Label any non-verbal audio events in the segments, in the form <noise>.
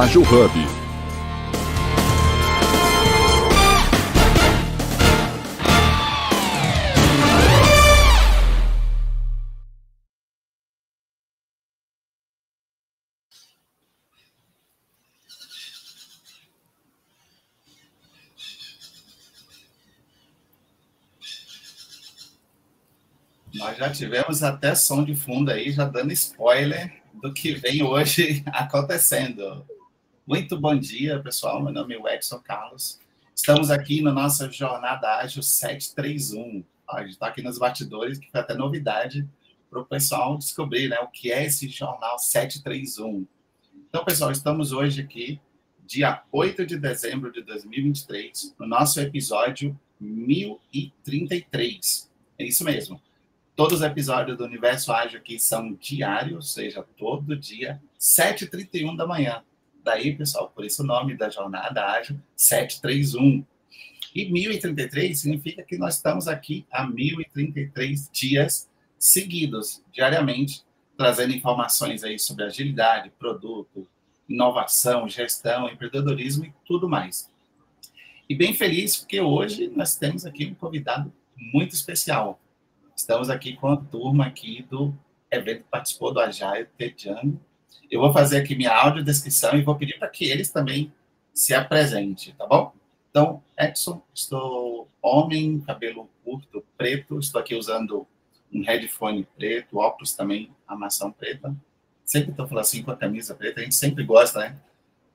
Ágil Hub. Nós já tivemos até som de fundo aí, já dando spoiler do que vem hoje <laughs> acontecendo. Muito bom dia, pessoal. Meu nome é Edson Carlos. Estamos aqui na nossa jornada ágil 731. A gente está aqui nos bastidores, que foi até novidade para o pessoal descobrir né, o que é esse jornal 731. Então, pessoal, estamos hoje aqui, dia 8 de dezembro de 2023, no nosso episódio 1033. É isso mesmo. Todos os episódios do Universo Ágil aqui são diários, ou seja, todo dia, 7h31 da manhã. Daí, pessoal, por isso o nome da jornada ágil 731. E 1033 significa que nós estamos aqui há 1033 dias seguidos, diariamente, trazendo informações aí sobre agilidade, produto, inovação, gestão, empreendedorismo e tudo mais. E bem feliz porque hoje nós temos aqui um convidado muito especial. Estamos aqui com a turma aqui do evento que participou do Agile Tejano. Eu vou fazer aqui minha audiodescrição e vou pedir para que eles também se apresentem, tá bom? Então, Edson, estou homem, cabelo curto, preto, estou aqui usando um headphone preto, óculos também, armação preta. Sempre estou falando assim com a camisa preta, a gente sempre gosta, né?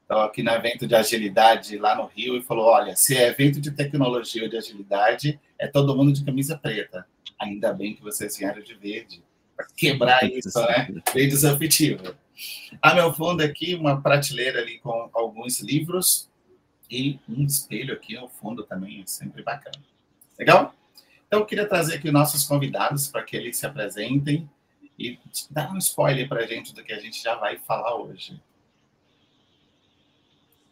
Estou aqui no evento de agilidade lá no Rio e falou: olha, se é evento de tecnologia ou de agilidade, é todo mundo de camisa preta. Ainda bem que vocês vieram de verde, quebrar isso, né? Bem desafetivo. A meu fundo aqui, uma prateleira ali com alguns livros e um espelho aqui ao fundo também, é sempre bacana. Legal? Então, eu queria trazer aqui nossos convidados para que eles se apresentem e dar um spoiler para a gente do que a gente já vai falar hoje.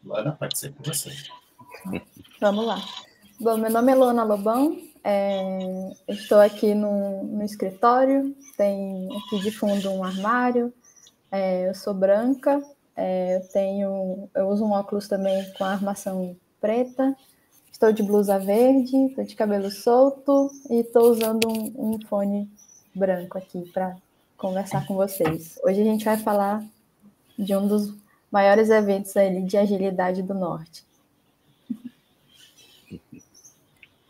Luana, pode ser com você. Vamos lá. Bom, meu nome é Luana Lobão, é, estou aqui no, no, escritório, tem aqui de fundo um armário, é, eu sou branca, é, eu tenho, eu uso um óculos também com armação preta, estou de blusa verde, estou de cabelo solto e estou usando um, um fone branco aqui para conversar com vocês. Hoje a gente vai falar de um dos maiores eventos ali de agilidade do norte.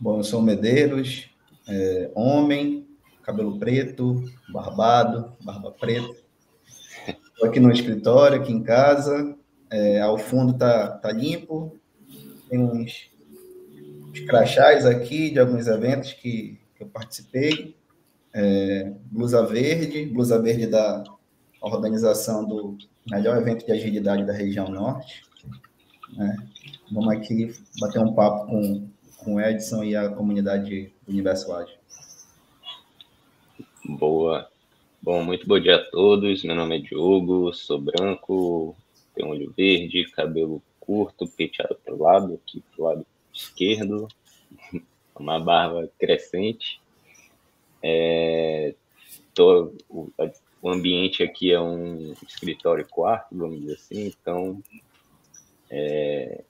Bom, eu sou Medeiros, é, homem, cabelo preto, barbado, barba preta. Estou aqui no escritório, aqui em casa. É, ao fundo tá, tá limpo. Tem uns, uns crachás aqui de alguns eventos que, que eu participei. É, blusa verde, blusa verde da organização do melhor evento de agilidade da região norte. Né? Vamos aqui bater um papo com com o Edson e a comunidade do Universo. Boa. Bom, muito bom dia a todos. Meu nome é Diogo, sou branco, tenho olho verde, cabelo curto, penteado para o lado, aqui para o lado esquerdo, <laughs> uma barba crescente. É, tô, o, o ambiente aqui é um escritório quarto, vamos dizer assim, então é,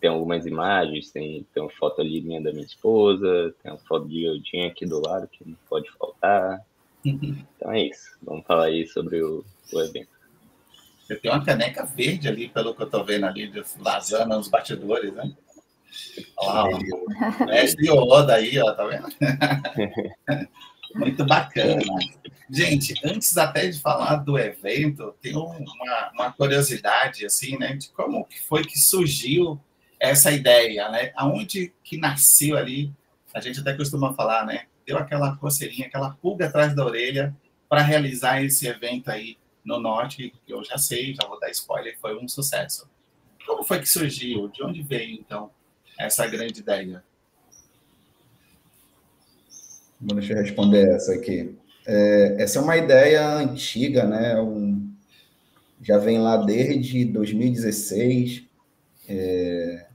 tem algumas imagens, tem, tem uma foto ali minha da minha esposa, tem uma foto de Eudinha aqui do lado, que não pode faltar. Então é isso. Vamos falar aí sobre o, o evento. Eu tenho uma caneca verde ali, pelo que eu tô vendo ali, de Lazana nos batidores, né? Olha lá, o mestre Yoda aí, ó, tá vendo? <laughs> Muito bacana. Gente, antes até de falar do evento, tem uma, uma curiosidade, assim, né, de como que foi que surgiu essa ideia, né? Aonde que nasceu ali, a gente até costuma falar, né? Deu aquela coceirinha, aquela pulga atrás da orelha para realizar esse evento aí no Norte, que eu já sei, já vou dar spoiler, foi um sucesso. Como foi que surgiu? De onde veio, então, essa grande ideia? Bom, deixa eu responder essa aqui. É, essa é uma ideia antiga, né? Um, já vem lá desde 2016. É,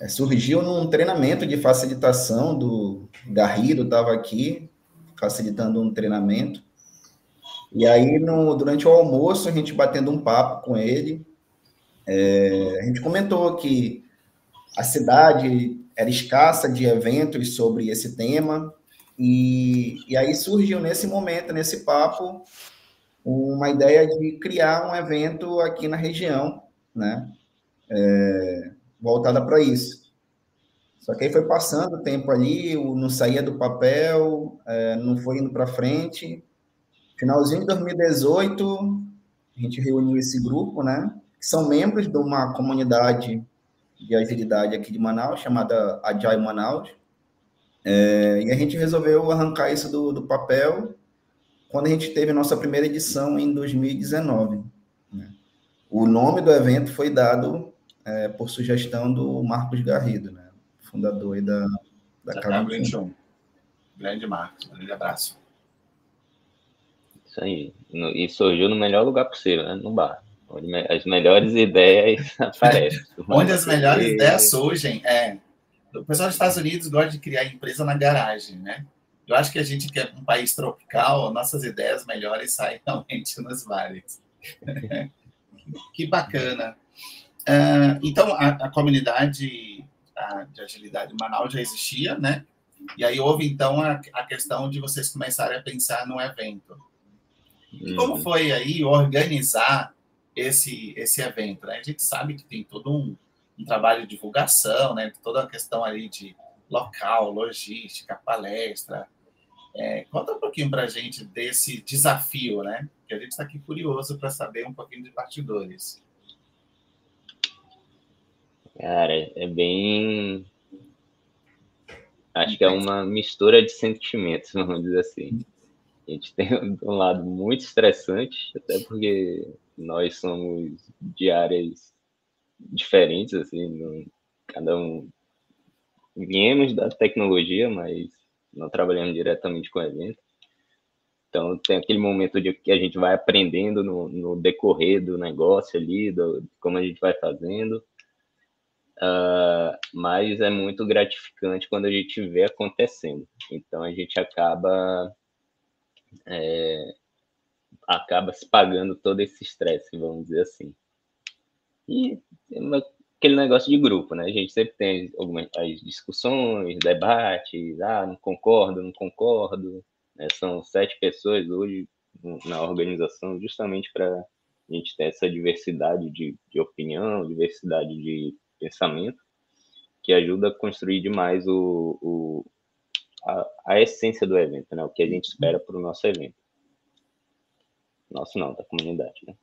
é, surgiu num treinamento de facilitação do Garrido, estava aqui facilitando um treinamento. E aí, no, durante o almoço, a gente batendo um papo com ele, é, a gente comentou que a cidade era escassa de eventos sobre esse tema, e, e aí surgiu nesse momento, nesse papo, uma ideia de criar um evento aqui na região, né? É, voltada para isso. Só que aí foi passando o tempo ali, não saía do papel, é, não foi indo para frente. Finalzinho de 2018, a gente reuniu esse grupo, né? Que são membros de uma comunidade de agilidade aqui de Manaus, chamada Agile Manaus. É, e a gente resolveu arrancar isso do, do, papel quando a gente teve nossa primeira edição em 2019. Né? O nome do evento foi dado é, por sugestão do Marcos Garrido, né? fundador da, da, da Cabo 21. Grande Marcos, grande abraço. Isso aí. E surgiu no melhor lugar possível, né? no bar. Onde as melhores ideias <laughs> aparecem. Onde as melhores ideias surgem, é. O pessoal dos Estados Unidos gosta de criar empresa na garagem, né? Eu acho que a gente que é um país tropical, nossas ideias melhores saem <laughs> realmente nos vales. <laughs> que bacana. Uh, então, a, a comunidade a, de agilidade em Manaus já existia, né? E aí houve, então, a, a questão de vocês começarem a pensar no evento. E como uhum. foi aí organizar esse, esse evento? Né? A gente sabe que tem todo um, um trabalho de divulgação, né? toda a questão ali de local, logística, palestra. É, conta um pouquinho para a gente desse desafio, né? Que a gente está aqui curioso para saber um pouquinho de partidores. Cara, é bem. Acho que é uma mistura de sentimentos, <laughs> vamos dizer assim. A gente tem <laughs> um lado muito estressante, até porque nós somos de áreas diferentes, assim, cada um viemos da tecnologia, mas não trabalhamos diretamente com evento. Então, tem aquele momento de que a gente vai aprendendo no, no decorrer do negócio ali, do, como a gente vai fazendo. Uh, mas é muito gratificante quando a gente vê acontecendo. Então, a gente acaba é, acaba se pagando todo esse estresse, vamos dizer assim. E aquele negócio de grupo, né? A gente sempre tem algumas as discussões, debates, ah, não concordo, não concordo. Né? São sete pessoas hoje na organização, justamente para a gente ter essa diversidade de, de opinião, diversidade de pensamento, que ajuda a construir demais o, o a, a, essência do evento, né? O que a gente espera para o nosso evento. Nosso não, da comunidade, né?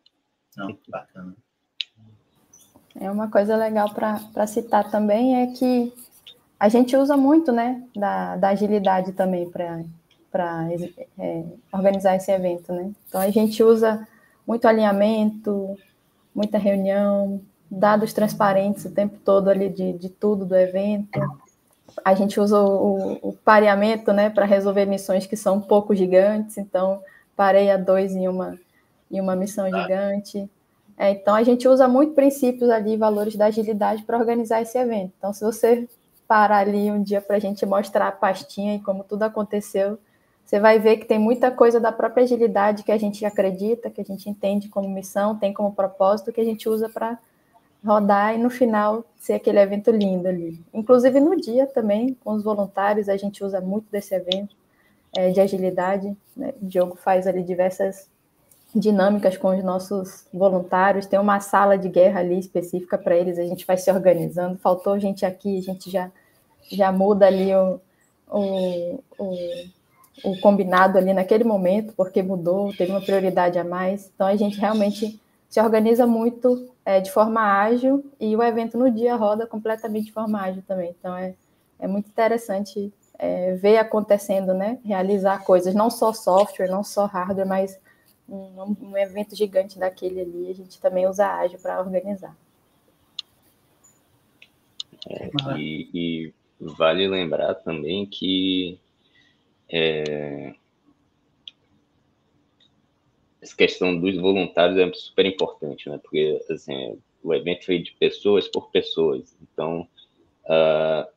Não, bacana. É uma coisa legal para citar também é que a gente usa muito, né, da, da agilidade também para é, organizar esse evento, né? Então a gente usa muito alinhamento, muita reunião, dados transparentes o tempo todo ali de, de tudo do evento, a gente usa o, o pareamento né, para resolver missões que são um pouco gigantes, então pareia dois em uma, em uma missão tá. gigante. É, então a gente usa muito princípios ali, valores da agilidade para organizar esse evento. Então, se você parar ali um dia para a gente mostrar a pastinha e como tudo aconteceu, você vai ver que tem muita coisa da própria agilidade que a gente acredita, que a gente entende como missão, tem como propósito, que a gente usa para rodar e no final ser aquele evento lindo ali. Inclusive no dia também, com os voluntários, a gente usa muito desse evento é, de agilidade. Né? O Diogo faz ali diversas dinâmicas com os nossos voluntários. Tem uma sala de guerra ali específica para eles, a gente vai se organizando. Faltou gente aqui, a gente já, já muda ali o, o, o, o combinado ali naquele momento, porque mudou, teve uma prioridade a mais. Então a gente realmente se organiza muito é, de forma ágil e o evento no dia roda completamente de forma ágil também. Então é, é muito interessante é, ver acontecendo, né? Realizar coisas, não só software, não só hardware, mas um, um evento gigante daquele ali, a gente também usa ágil para organizar. É, e, e, vale lembrar também que é, essa questão dos voluntários é super importante, né? Porque assim, o evento feito de pessoas por pessoas. Então, uh,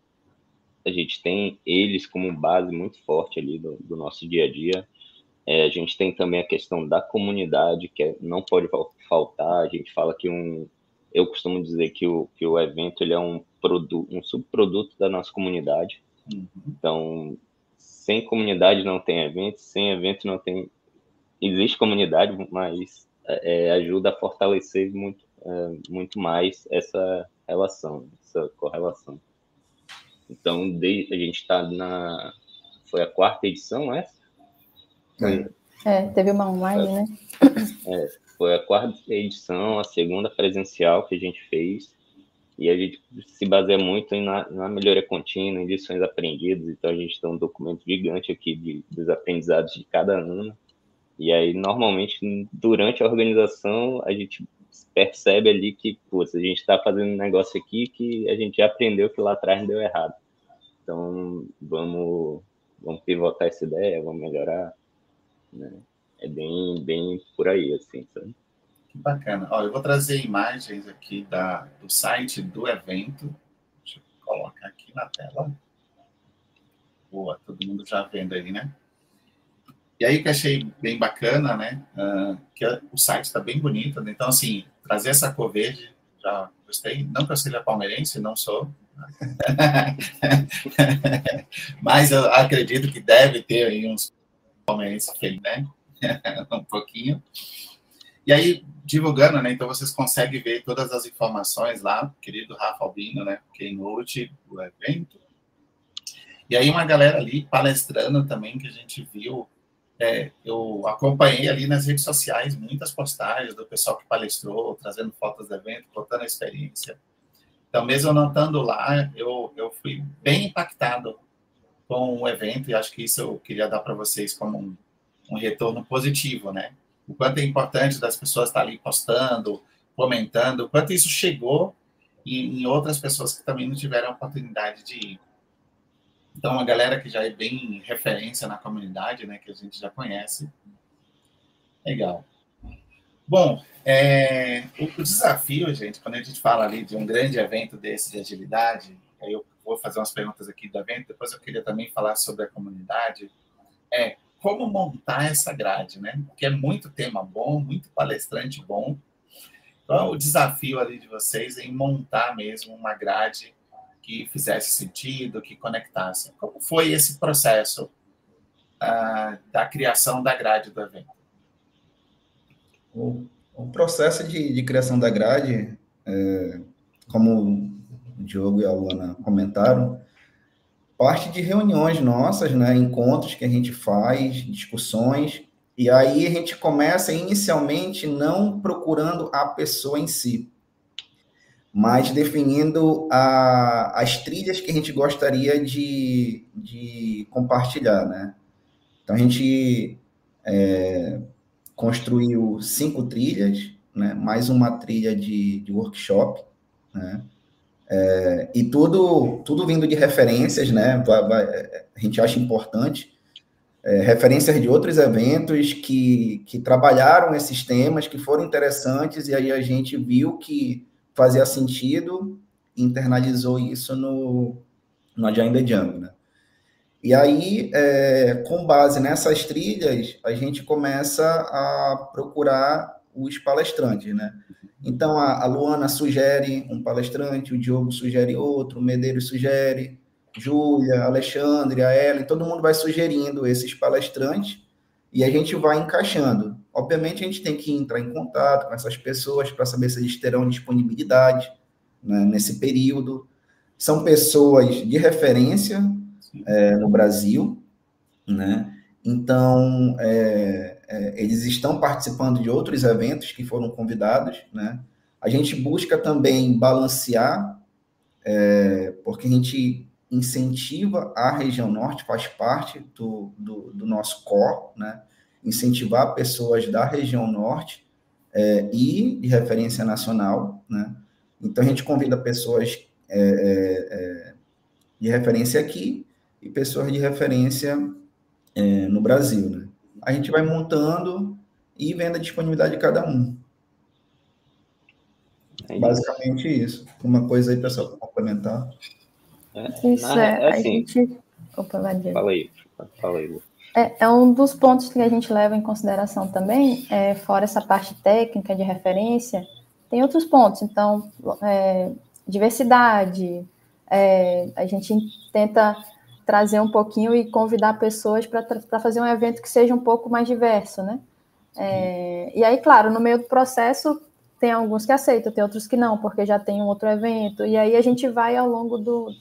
a gente tem eles como base muito forte ali do, do nosso dia a dia. É, a gente tem também a questão da comunidade, que é, não pode faltar. A gente fala que um, eu costumo dizer que o, que o evento ele é um, produto, um subproduto da nossa comunidade. Uhum. Então, sem comunidade não tem evento, sem evento não tem. Existe comunidade, mas é, ajuda a fortalecer muito, é, muito mais essa relação, essa correlação. Então, de, a gente está na. Foi a quarta edição, essa? É, é teve uma online, né? É, foi a quarta edição, a segunda presencial que a gente fez. E a gente se baseia muito em, na, na melhoria contínua, em lições aprendidas. Então, a gente tem um documento gigante aqui de, dos aprendizados de cada ano. E aí, normalmente, durante a organização, a gente percebe ali que, putz, a gente está fazendo um negócio aqui que a gente já aprendeu que lá atrás deu errado. Então, vamos, vamos pivotar essa ideia, vamos melhorar. Né? É bem, bem por aí, assim, sabe? Que bacana. Olha, eu vou trazer imagens aqui da, do site do evento. Deixa eu colocar aqui na tela. Boa, todo mundo já vendo aí, né? E aí que achei bem bacana, né? Uh, que o site está bem bonito. Né? Então, assim, trazer essa cor verde, já gostei. Não que eu seja palmeirense, não sou. <laughs> Mas eu acredito que deve ter aí uns palmeirenses que, né? <laughs> um pouquinho. E aí, divulgando, né? Então vocês conseguem ver todas as informações lá, querido Rafa Albino, né? Keynote do evento. E aí uma galera ali palestrando também, que a gente viu. É, eu acompanhei ali nas redes sociais muitas postagens do pessoal que palestrou, trazendo fotos do evento, contando a experiência. Então, mesmo não estando lá, eu, eu fui bem impactado com o evento e acho que isso eu queria dar para vocês como um, um retorno positivo, né? o quanto é importante das pessoas estar ali postando, comentando, o quanto isso chegou em, em outras pessoas que também não tiveram a oportunidade de ir. Então, uma galera que já é bem referência na comunidade, né, que a gente já conhece. Legal. Bom, é, o, desafio, gente, quando a gente fala ali de um grande evento desse de agilidade, aí eu vou fazer umas perguntas aqui do evento, depois eu queria também falar sobre a comunidade, é como montar essa grade, né? Porque é muito tema bom, muito palestrante bom. Então, o desafio ali de vocês é em montar mesmo uma grade que fizesse sentido, que conectasse. Como foi esse processo uh, da criação da grade do evento? O, o processo de, de, criação da grade, é, como o Diogo e a Luana comentaram, parte de reuniões nossas, né, encontros que a gente faz, discussões, e aí a gente começa inicialmente não procurando a pessoa em si, mas definindo a, as trilhas que a gente gostaria de, de compartilhar, né? Então a gente é, construiu cinco trilhas, né? Mais uma trilha de, de workshop, né? É, e tudo, tudo vindo de referências, né? A gente acha importante. É, referências de outros eventos que, que trabalharam esses temas, que foram interessantes, e aí a gente viu que fazia sentido internalizou isso no, no Agenda Django, né? E aí, é, com base nessas trilhas, a gente começa a procurar os palestrantes, né? Então, a, a Luana sugere um palestrante, o Diogo sugere outro, o Medeiros sugere, Júlia, Alexandre, a Ellen, todo mundo vai sugerindo esses palestrantes e a gente vai encaixando. Obviamente, a gente tem que entrar em contato com essas pessoas para saber se eles terão disponibilidade né, nesse período. São pessoas de referência é, no Brasil, né? Então, é, é, eles estão participando de outros eventos que foram convidados, né? A gente busca também balancear, é, porque a gente incentiva a região norte, faz parte do, do, do nosso core, né? Incentivar pessoas da região norte é, e de referência nacional, né? Então, a gente convida pessoas é, é, é de referência aqui e pessoas de referência no Brasil, né? a gente vai montando e vendo a disponibilidade de cada um. É Basicamente isso. Uma coisa aí, pessoal, para complementar. É, isso é, é assim, a gente. Opa, Fala aí, fala aí, Lu. É, é, um dos pontos que a gente leva em consideração também, é, fora essa parte técnica de referência, tem outros pontos. Então, é, diversidade, é, a gente tenta trazer um pouquinho e convidar pessoas para fazer um evento que seja um pouco mais diverso, né? É, e aí, claro, no meio do processo tem alguns que aceitam, tem outros que não, porque já tem um outro evento. E aí a gente vai ao longo do,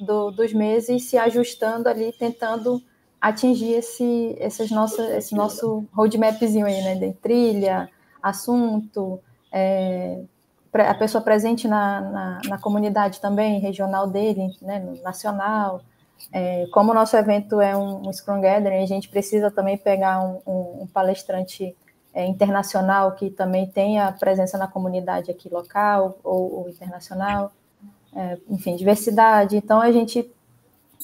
do, dos meses se ajustando ali, tentando atingir esse, esses nosso, esse nosso roadmapzinho aí, né? De trilha, assunto, é, a pessoa presente na, na, na, comunidade também, regional dele, né? nacional. É, como o nosso evento é um, um Scrum Gathering, a gente precisa também pegar um, um, um palestrante é, internacional que também tenha presença na comunidade aqui local ou, ou internacional, é, enfim, diversidade. Então, a gente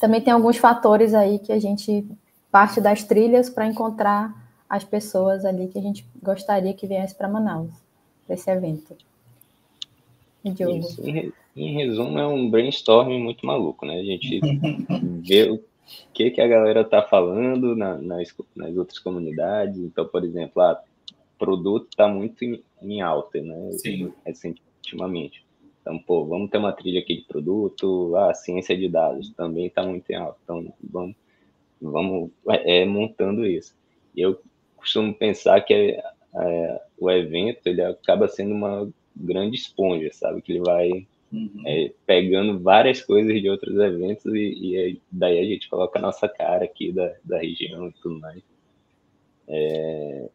também tem alguns fatores aí que a gente parte das trilhas para encontrar as pessoas ali que a gente gostaria que viesse para Manaus, para esse evento. Isso, em, em, resumo, é um brainstorming muito maluco, né? A gente <laughs> vê o que, que a galera tá falando na, nas, nas outras comunidades. Então, por exemplo, ah, produto está muito em, em, alta, né? Sim. Recentemente. Então, pô, vamos ter uma trilha aqui de produto, a ah, ciência de dados também está muito em alta. Então, vamos, vamos é, montando isso. Eu costumo pensar que é, é, o evento ele acaba sendo uma grande esponja, sabe? Que ele vai uhum. é, pegando várias coisas de outros eventos e, e, daí a gente coloca a nossa cara aqui da, da região e tudo mais. É,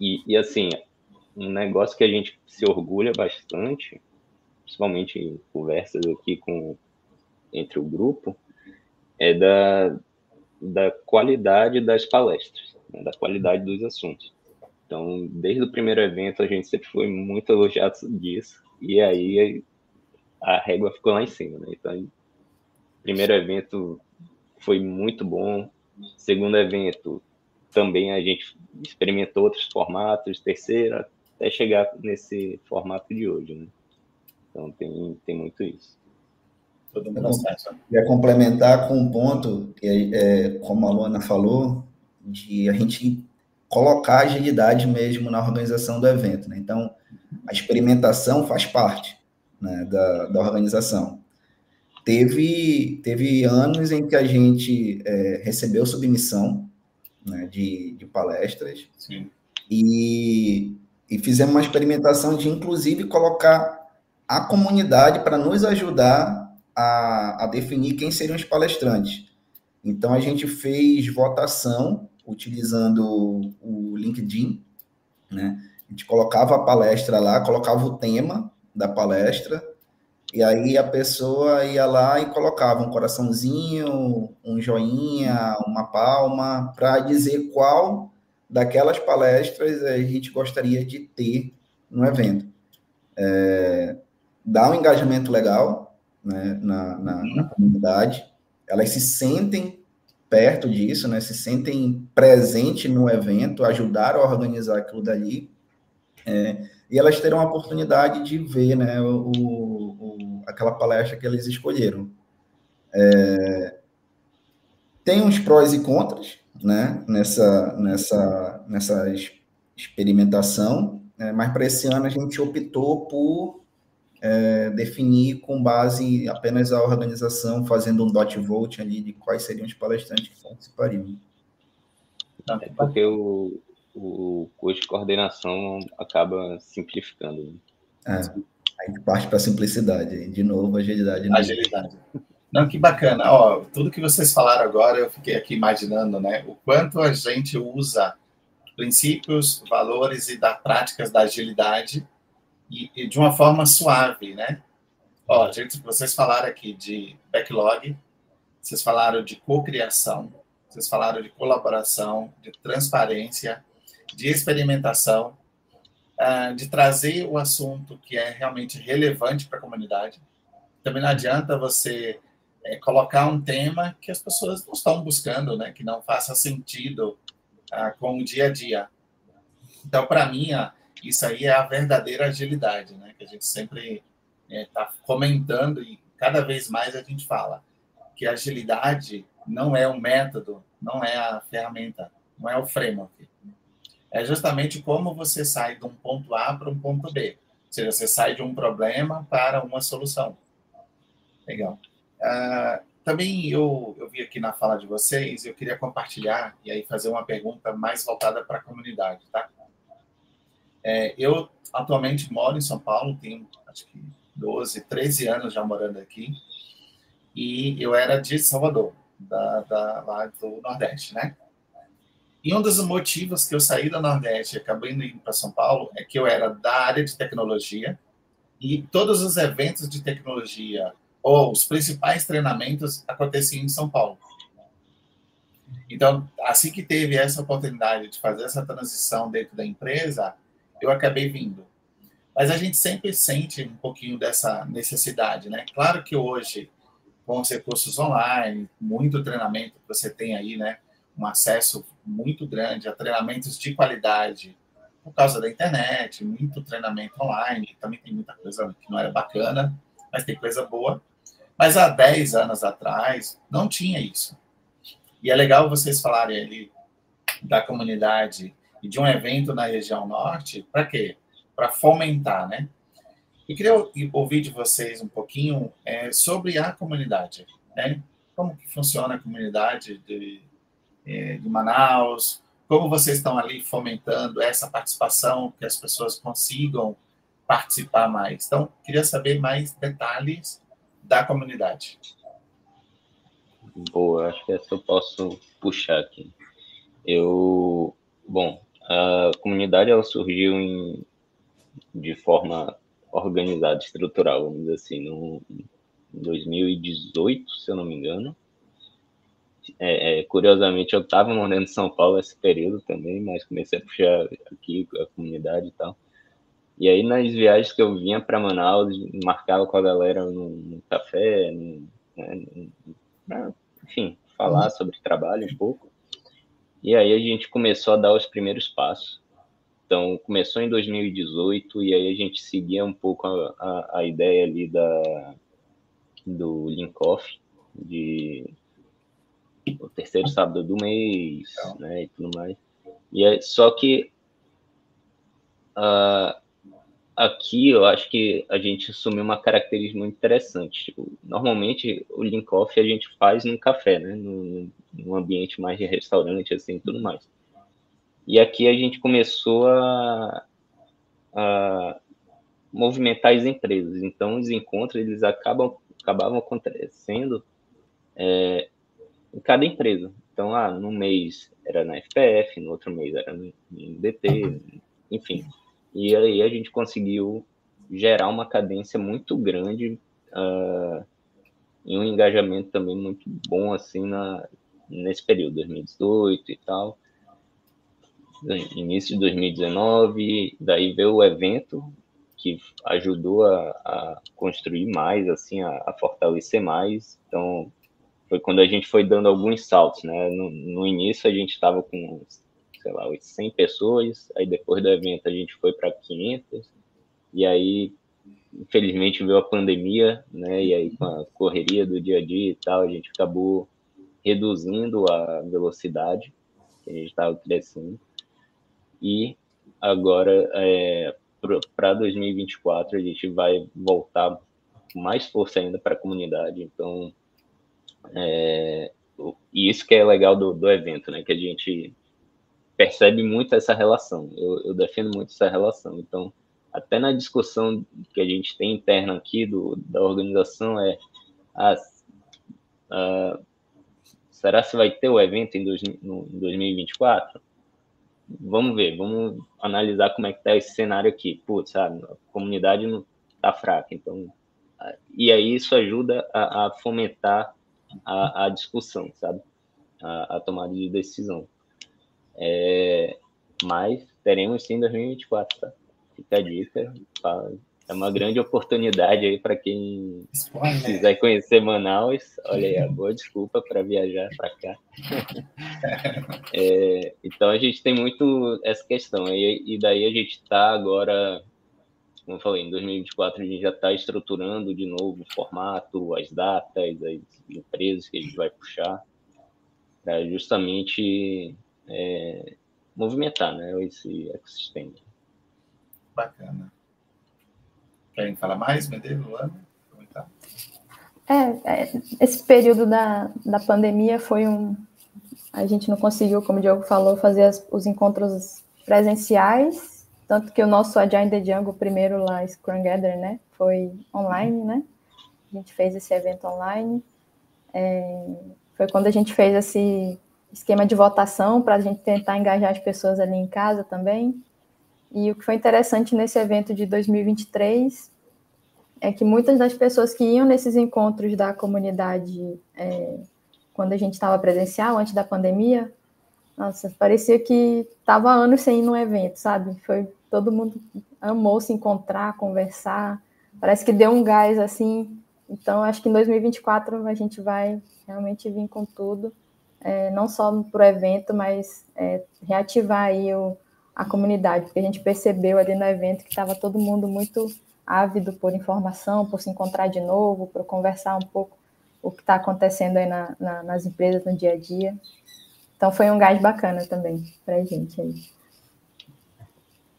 e, e, assim, um negócio que a gente se orgulha bastante, principalmente em conversas aqui com entre o grupo, é da, da qualidade das palestras, né, da qualidade dos assuntos. Então, desde o primeiro evento, a gente sempre foi muito elogiado disso, e aí a régua ficou lá em cima. Né? Então, primeiro evento foi muito bom, segundo evento também a gente experimentou outros formatos, terceira, até chegar nesse formato de hoje, né? Então tem, tem muito isso. Todo mundo Queria complementar com um ponto que, é, como a Luana falou, de a gente colocar agilidade mesmo na organização do evento. Né? Então, a experimentação faz parte né, da, da organização. Teve, teve anos em que a gente é, recebeu submissão né, de, de palestras. Sim. E, e fizemos uma experimentação de, inclusive, colocar a comunidade para nos ajudar a, a definir quem seriam os palestrantes. Então, a gente fez votação utilizando o LinkedIn, né? A gente colocava a palestra lá, colocava o tema da palestra, e aí a pessoa ia lá e colocava um coraçãozinho, um joinha, uma palma, para dizer qual daquelas palestras a gente gostaria de ter no evento. É, dá um engajamento legal né, na, na, na, uhum. comunidade, elas se sentem perto disso, né, se sentem presente no evento, ajudaram a organizar aquilo dali, é, e elas terão a oportunidade de ver né, o, o, aquela palestra que eles escolheram. É, tem uns prós e contras né, nessa, nessa, nessa experimentação, é, mas para esse ano a gente optou por é, definir com base apenas a organização, fazendo um dot vote ali de quais seriam os palestrantes que participariam. É porque o, o curso de coordenação acaba simplificando. Né? É, aí parte para a simplicidade, de novo, agilidade. Agilidade. Não, que bacana. Ó, tudo que vocês falaram agora, eu fiquei aqui imaginando, né? O quanto a gente usa princípios, valores e da práticas da agilidade e, e de uma forma suave, né? Ó, gente, vocês falaram aqui de backlog, vocês falaram de cocriação, vocês falaram de colaboração, de transparência, de experimentação, uh, de trazer o assunto que é realmente relevante para a comunidade. Também não adianta você é, colocar um tema que as pessoas não estão buscando, né? Que não faça sentido uh, com o dia a dia. Então, para mim, uh, isso aí é a verdadeira agilidade, né? Que a gente sempre está é, tá comentando e cada vez mais a gente fala que agilidade não é o método, não é a ferramenta, não é o framework. É justamente como você sai de um ponto A para um ponto B. seja, você sai de um problema para uma solução. Legal. Uh, também eu, eu vi aqui na fala de vocês, eu queria compartilhar e aí fazer uma pergunta mais voltada para a comunidade, tá? É, eu atualmente moro em São Paulo, tenho acho que 12, 13 anos já morando aqui, e eu era de Salvador, da, da, lá do Nordeste, né? E um dos motivos que eu saí do Nordeste e acabei indo para São Paulo é que eu era da área de tecnologia e todos os eventos de tecnologia ou os principais treinamentos aconteciam em São Paulo. Então, assim que teve essa oportunidade de fazer essa transição dentro da empresa, eu acabei vindo. Mas a gente sempre sente um pouquinho dessa necessidade, né? Claro que hoje, com os recursos online, muito treinamento que você tem aí, né? Um acesso muito grande a treinamentos de qualidade por causa da internet, muito treinamento online, também tem muita coisa que não era bacana, mas tem coisa boa. Mas há 10 anos atrás não tinha isso. E é legal vocês falarem ali da comunidade e de um evento na região norte, para quê? Para fomentar, né? E queria ouvir de vocês um pouquinho é, sobre a comunidade, né? Como que funciona a comunidade de, é, de Manaus, como vocês estão ali fomentando essa participação, que as pessoas consigam participar mais. Então, queria saber mais detalhes da comunidade. Boa, acho que essa eu posso puxar aqui. Eu, bom, a comunidade ela surgiu em, de forma organizada, estrutural, vamos dizer assim, no, em 2018, se eu não me engano. É, é, curiosamente, eu estava morando em São Paulo esse período também, mas comecei a puxar aqui a comunidade e tal. E aí, nas viagens que eu vinha para Manaus, marcava com a galera no café, no, né, enfim, falar uhum. sobre trabalho um pouco. E aí a gente começou a dar os primeiros passos. Então, começou em 2018 e aí a gente seguia um pouco a, a, a ideia ali da, do Linkoff, de o terceiro sábado do mês, né, e tudo mais. E aí, só que uh, aqui eu acho que a gente assumiu uma característica muito interessante. Tipo, normalmente o link off a gente faz num café, né? Num, num ambiente mais de restaurante, assim, tudo mais. E aqui a gente começou a, a movimentar as empresas. Então, os encontros, eles acabam, acabavam acontecendo é, em cada empresa. Então, ah, no mês era na FPF, no outro mês era no DT, enfim. E aí a gente conseguiu gerar uma cadência muito grande uh, e um engajamento também muito bom assim na, nesse período, 2018 e tal. Início de 2019, daí veio o evento que ajudou a, a construir mais, assim, a, a, fortalecer mais. Então, foi quando a gente foi dando alguns saltos, né? No, no início a gente estava com sei lá, 100 pessoas, aí depois do evento a gente foi para 500, e aí, infelizmente, veio a pandemia, né, e aí com a correria do dia a dia e tal, a gente acabou reduzindo a velocidade que a gente estava crescendo, e agora, é, para 2024, a gente vai voltar com mais força ainda para a comunidade, então, é, e isso que é legal do, do evento, né, que a gente percebe muito essa relação. Eu, eu, defendo muito essa relação. Então, até na discussão que a gente tem interna aqui do, da organização é ah, ah, será se vai ter o evento em, dois, no, em 2024? Vamos ver, vamos analisar como é que está esse cenário aqui. Putz, sabe, a comunidade não está fraca, então... Ah, e aí isso ajuda a, a fomentar a, a, discussão, sabe? A, a tomada de decisão. É, mas teremos sim 2024, tá? Fica a dica. É uma grande oportunidade aí para quem Spoiler. quiser conhecer Manaus. Olha aí, a boa desculpa para viajar para cá. <laughs> é, então a gente tem muito essa questão. E, e daí a gente está agora, como eu falei, em 2024 a gente já está estruturando de novo o formato, as datas, as empresas que a gente vai puxar, para justamente é, movimentar né, esse ecossistema. Bacana. Querem falar mais, Medeiros, Luana? É, é, esse período da, da pandemia foi um. A gente não conseguiu, como o Diogo falou, fazer as, os encontros presenciais, tanto que o nosso Agile the Jungle, primeiro lá, Scrum Gather, né, foi online, né? A gente fez esse evento online. É, foi quando a gente fez esse esquema de votação para a gente tentar engajar as pessoas ali em casa também. E o que foi interessante nesse evento de 2023 é que muitas das pessoas que iam nesses encontros da comunidade é, quando a gente estava presencial, antes da pandemia, nossa, parecia que estava anos sem ir num evento, sabe? Foi todo mundo amou se encontrar, conversar. Parece que deu um gás assim. Então, acho que em 2024 a gente vai realmente vir com tudo, é, não só para o evento, mas é, reativar aí o, a comunidade, porque a gente percebeu ali no evento que estava todo mundo muito ávido por informação, por se encontrar de novo, por conversar um pouco o que está acontecendo aí na, na, nas empresas no dia a dia. Então foi um gás bacana também para a gente aí.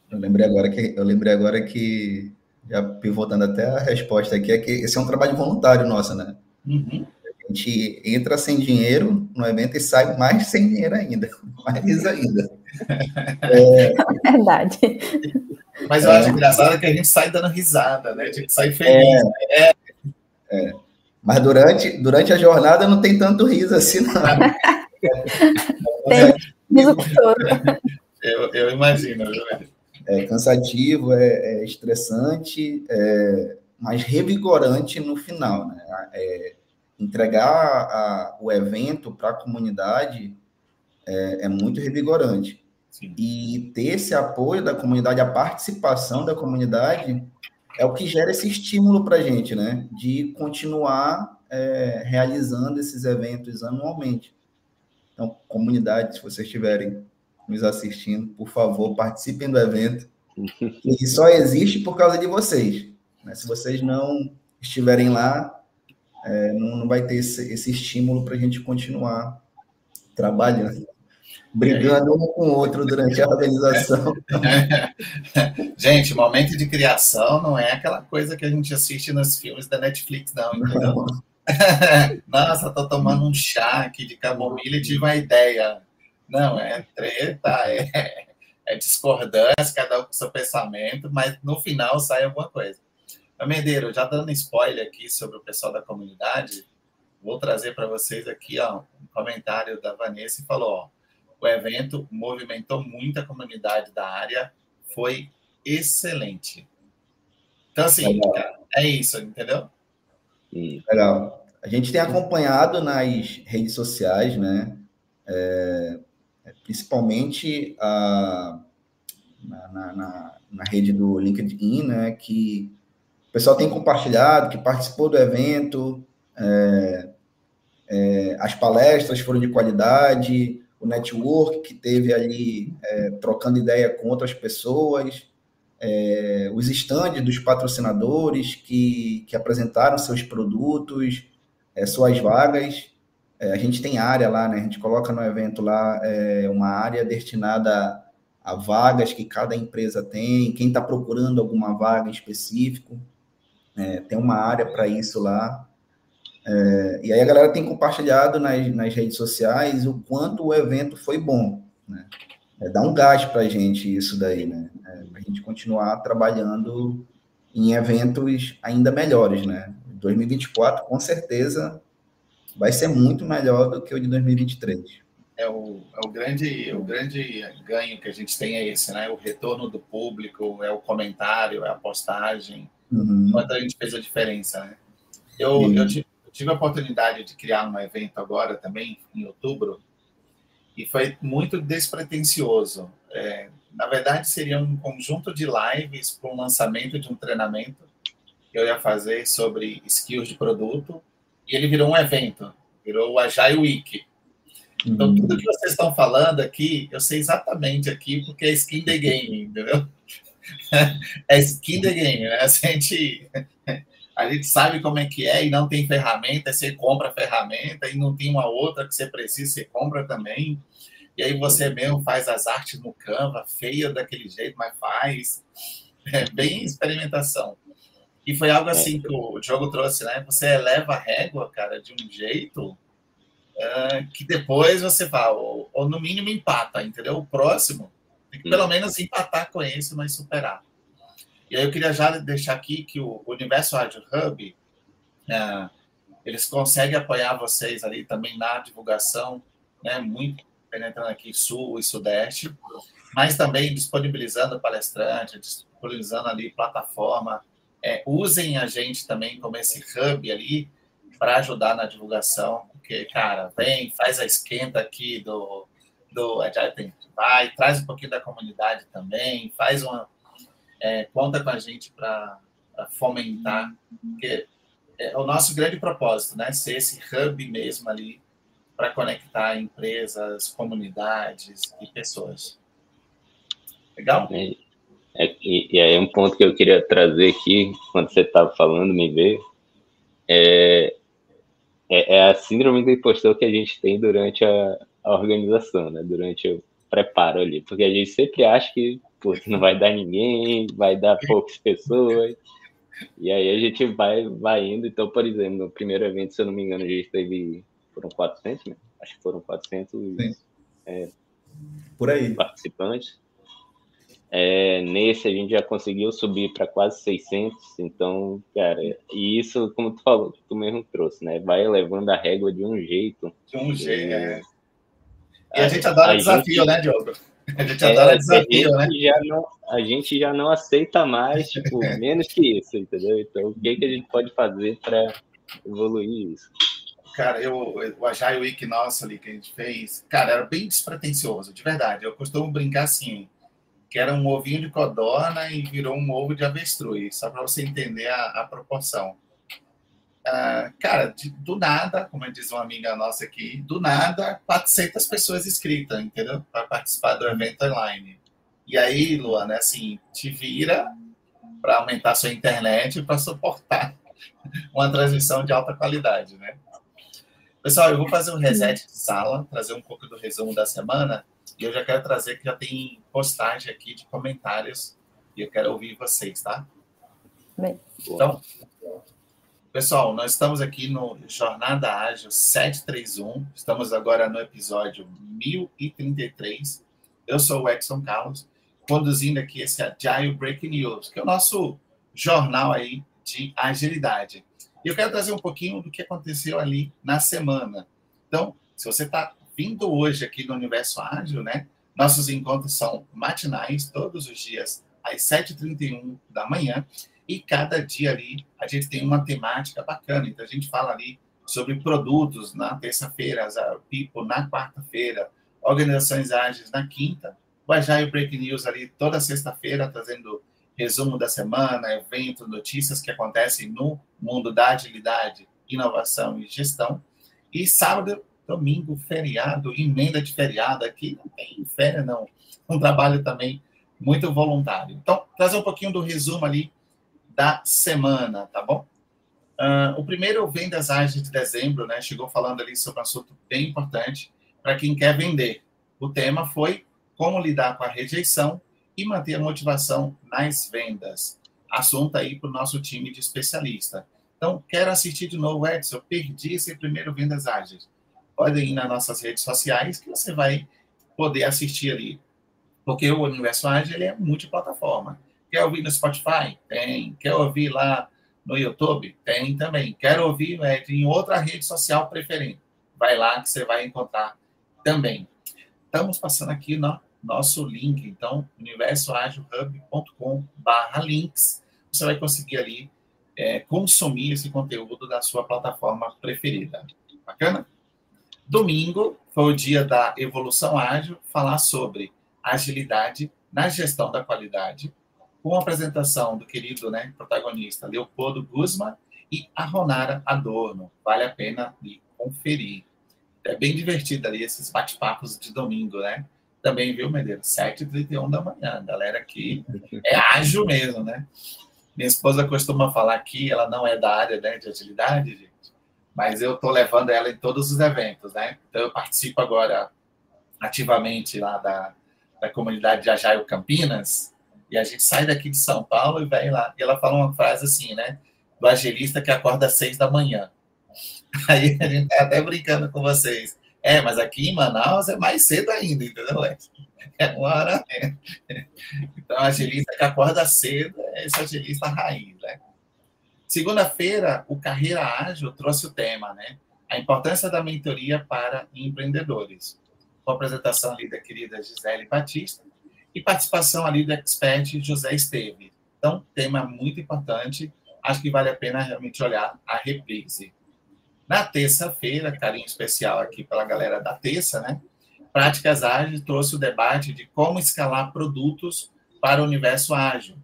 Eu lembrei agora que eu lembrei agora que já pivotando até a resposta aqui é que esse é um trabalho voluntário nosso, né? Uhum. A gente entra sem dinheiro no evento e sai mais sem dinheiro ainda, <laughs> mais ainda. É, é <laughs> verdade. Mas eu acho é. engraçado que a gente sai dando risada, né? A gente sai feliz. É. Né? é. Mas durante, durante a jornada não tem tanto riso assim, não. <laughs> tem riso todo. Eu, eu imagino, É cansativo, é, é estressante, é, mas revigorante no final, né? É, entregar a, o evento para a comunidade é, é muito revigorante. Sim. E ter esse apoio da comunidade, a participação da comunidade, é o que gera esse estímulo para a gente, né? De continuar é, realizando esses eventos anualmente. Então, comunidade, se vocês estiverem nos assistindo, por favor, participem do evento. <laughs> E só existe por causa de vocês. Né? Se vocês não estiverem lá, é, não, não, vai ter esse, esse estímulo para a gente continuar trabalhando brigando um com o outro durante a organização. <laughs> gente, momento de criação não é aquela coisa que a gente assiste nos filmes da Netflix, não, entendeu? <laughs> Nossa, tô tomando um chá aqui de camomila e tive uma ideia. Não, é treta, é, é discordância, cada um com seu pensamento, mas no final sai alguma coisa. Medeiro, já dando spoiler aqui sobre o pessoal da comunidade, vou trazer para vocês aqui ó, um comentário da Vanessa e falou: ó, o evento movimentou muito a comunidade da área, foi excelente. Então, assim, cara, é isso, entendeu? Legal. A gente tem acompanhado nas redes sociais, né? É, principalmente a, na, na, na, rede do LinkedIn, né? Que pessoal tem compartilhado, que participou do evento, é, é, as palestras foram de qualidade, o network que teve ali é, trocando ideia com outras pessoas, é, os estandes dos patrocinadores que, que apresentaram seus produtos, é, suas vagas. É, a gente tem área lá, né? A gente coloca no evento lá uma área destinada a vagas que cada empresa tem, quem está procurando alguma vaga em específico. É, tem uma área para isso lá. É, e aí a galera tem compartilhado nas, nas redes sociais o quanto o evento foi bom, né? É, dá um gás para a gente isso daí, né? É, para a gente continuar trabalhando em eventos ainda melhores, né? 2024, com certeza, vai ser muito melhor do que o de 2023. É o, é o, grande, o grande ganho que a gente tem é esse, né? O retorno do público, é o comentário, é a postagem. Uhum. Quanto a gente fez a diferença, né? Eu, eu tive tive a oportunidade de criar um evento agora também, em outubro, e foi muito despretensioso. É, na verdade, seria um conjunto de lives para um lançamento de um treinamento que eu ia fazer sobre skills de produto, e ele virou um evento, virou o Agile Week. Então, uhum. tudo que vocês estão falando aqui, eu sei exatamente aqui, porque é skin the game, entendeu? <laughs> É skin the game, né? A gente a gente sabe como é que é e não tem ferramenta, você compra a ferramenta e não tem uma outra que você precisa, você compra também. E aí você mesmo faz as artes no Canva, feia daquele jeito, mas faz. É bem experimentação. E foi algo assim que o jogo trouxe, né? Você eleva a régua, cara, de um jeito uh, que depois você fala, ou, ou, no mínimo empata, entendeu? O próximo pelo menos empatar com esse, mas superar. E aí eu queria já deixar aqui que o Universo Ágil Hub, uh, eles conseguem apoiar vocês ali também na divulgação, né? Muito penetrando aqui sul e sudeste, mas também disponibilizando palestrante, disponibilizando ali plataforma. É, usem a gente também como esse hub ali para ajudar na divulgação, porque, cara, vem, faz a esquenta aqui do, do Agile vai, traz um pouquinho da comunidade também, faz uma. É, conta com a gente para fomentar, porque é o nosso grande propósito, né? Ser esse hub mesmo ali para conectar empresas, comunidades e pessoas. Legal? É, é, e, e aí um ponto que eu queria trazer aqui, quando você estava falando, me ver, é, é, é, a síndrome do impostor que a gente tem durante a, a organização, né? Durante o preparo ali, porque a gente sempre acha que putz, não vai dar ninguém, vai dar poucas pessoas, e aí a gente vai, vai indo. Então, por exemplo, no primeiro evento, se eu não me engano, a gente teve foram 400, né? Acho que foram 400 é, Por aí. participantes. É, nesse a gente já conseguiu subir para quase 600, então, cara, e isso, como tu falou, tu mesmo trouxe, né? Vai elevando a régua de um jeito. De um jeito, é. E a gente adora a desafio, gente, né, Diogo? A gente é, adora desafio, a gente né? Já não, a gente já não aceita mais, tipo, <laughs> menos que isso, entendeu? Então, o que, que a gente pode fazer para evoluir isso? Cara, eu, o Agile Week nosso ali que a gente fez, cara, era bem despretensioso, de verdade. Eu costumo brincar assim, que era um ovinho de codorna e virou um ovo de avestruz, só para você entender a, a proporção. Uh, cara, de, do nada, como diz uma amiga nossa aqui, do nada, 400 pessoas inscritas, entendeu? Para participar do evento online. E aí, Luana, assim, te vira para aumentar sua internet para suportar <laughs> uma transmissão de alta qualidade, né? Pessoal, eu vou fazer um reset de sala, trazer um pouco do resumo da semana, e eu já quero trazer que já tem postagem aqui de comentários, e eu quero ouvir vocês, tá? Bem. Então, pessoal, nós estamos aqui no Jornada Ágil 731, estamos agora no episódio 1033. Eu sou o Edson Carlos, conduzindo aqui esse Agile Breaking News, que é o nosso jornal aí de agilidade. E eu quero trazer um pouquinho do que aconteceu ali na semana. Então, se você está vindo hoje aqui no Universo Ágil, né? Nossos encontros são matinais, todos os dias, às 7h31 da manhã. E cada dia ali a gente tem uma temática bacana. Então, a gente fala ali sobre produtos na terça-feira, a People na quarta-feira, organizações ágeis na quinta, o Agile Break News ali toda sexta-feira, trazendo resumo da semana, eventos, notícias que acontecem no mundo da agilidade, inovação e gestão. E sábado, domingo, feriado, emenda de feriado, aqui não tem férias, não. Um trabalho também muito voluntário. Então, trazer um pouquinho do resumo ali da semana, tá bom? Uh, o primeiro Vendas Ágeis de dezembro, né? Chegou falando ali sobre um assunto bem importante para quem quer vender. O tema foi como lidar com a rejeição e manter a motivação nas vendas. Assunto aí para o nosso time de especialista. Então, quero assistir de novo, Edson, perdi esse primeiro Vendas Ágeis. Podem ir nas nossas redes sociais que você vai poder assistir ali. Porque o Universo Ágil ele é multiplataforma. Quer ouvir no Spotify? Tem. Quer ouvir lá no YouTube? Tem também. Quer ouvir né, em outra rede social preferente? Vai lá que você vai encontrar também. Estamos passando aqui no nosso link, então, universoagilhub.com.br links. Você vai conseguir ali é, consumir esse conteúdo da sua plataforma preferida. Bacana? Domingo foi o dia da evolução ágil, falar sobre agilidade na gestão da qualidade, com a apresentação do querido né, protagonista Leopoldo Guzman e a Ronara Adorno. Vale a pena conferir. É bem divertido ali esses bate-papos de domingo, né? também, viu, Medeiros? 7h31 da manhã. A galera aqui é ágil mesmo, né? Minha esposa costuma falar que ela não é da área né, de agilidade, gente, mas eu estou levando ela em todos os eventos, né? Então, eu participo agora ativamente lá da, da comunidade de Agile Campinas, a gente sai daqui de São Paulo e vai lá. E ela fala uma frase assim, né? Do agilista que acorda às seis da manhã. <laughs> Aí a gente tá até brincando com vocês. É, mas aqui em Manaus é mais cedo ainda, entendeu? É uma hora. Então, agilista que acorda cedo é esse agilista raiz, né? Segunda-feira, o Carreira Ágil trouxe o tema, né? A importância da mentoria para empreendedores. Com a apresentação ali da querida Gisele Batista e participação ali do expert José Esteve. Então, tema muito importante. Acho que vale a pena realmente olhar a reprise. Na terça-feira, carinho especial aqui pela galera da terça, né? Práticas Ágeis trouxe o debate de como escalar produtos para o universo ágil,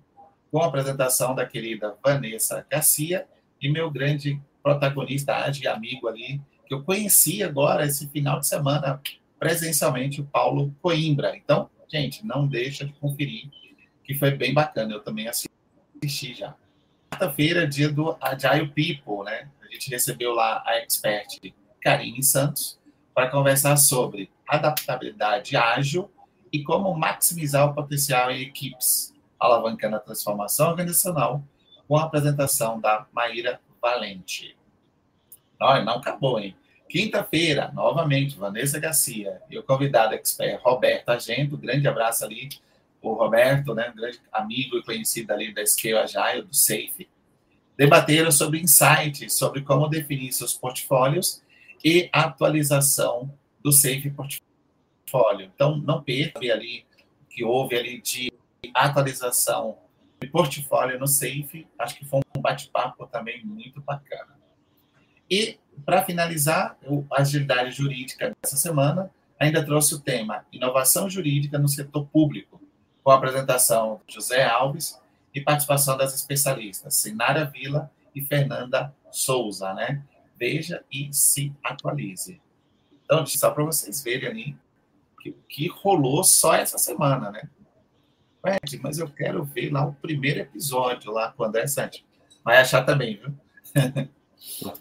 com a apresentação da querida Vanessa Garcia e meu grande protagonista ágil amigo ali, que eu conheci agora esse final de semana presencialmente, o Paulo Coimbra. Então, gente, não deixa de conferir, que foi bem bacana, eu também assisti já. Quarta-feira, dia do Agile People, né? A gente recebeu lá a expert Karine Santos para conversar sobre adaptabilidade ágil e como maximizar o potencial em equipes, alavancando a transformação organizacional, com a apresentação da Maíra Valente. Não, não acabou, hein? Quinta-feira, novamente, Vanessa Garcia e o convidado expert Roberto Agento, grande abraço ali, o Roberto, né, um grande amigo e conhecido ali da Scale Agile, do SAFE, debateram sobre insights, sobre como definir seus portfólios e atualização do Safe Portfólio. Então, não perca ali o que houve ali de atualização de portfólio no Safe. Acho que foi um bate-papo também muito bacana. E, para finalizar, a agilidade jurídica dessa semana ainda trouxe o tema Inovação Jurídica no Setor Público, com a apresentação de José Alves e participação das especialistas Sinara Vila e Fernanda Souza, né? Veja e se atualize. Então, só para vocês verem ali o que rolou só essa semana, né? Ed, mas eu quero ver lá o primeiro episódio lá com o André Santos. Vai achar também, viu? <laughs>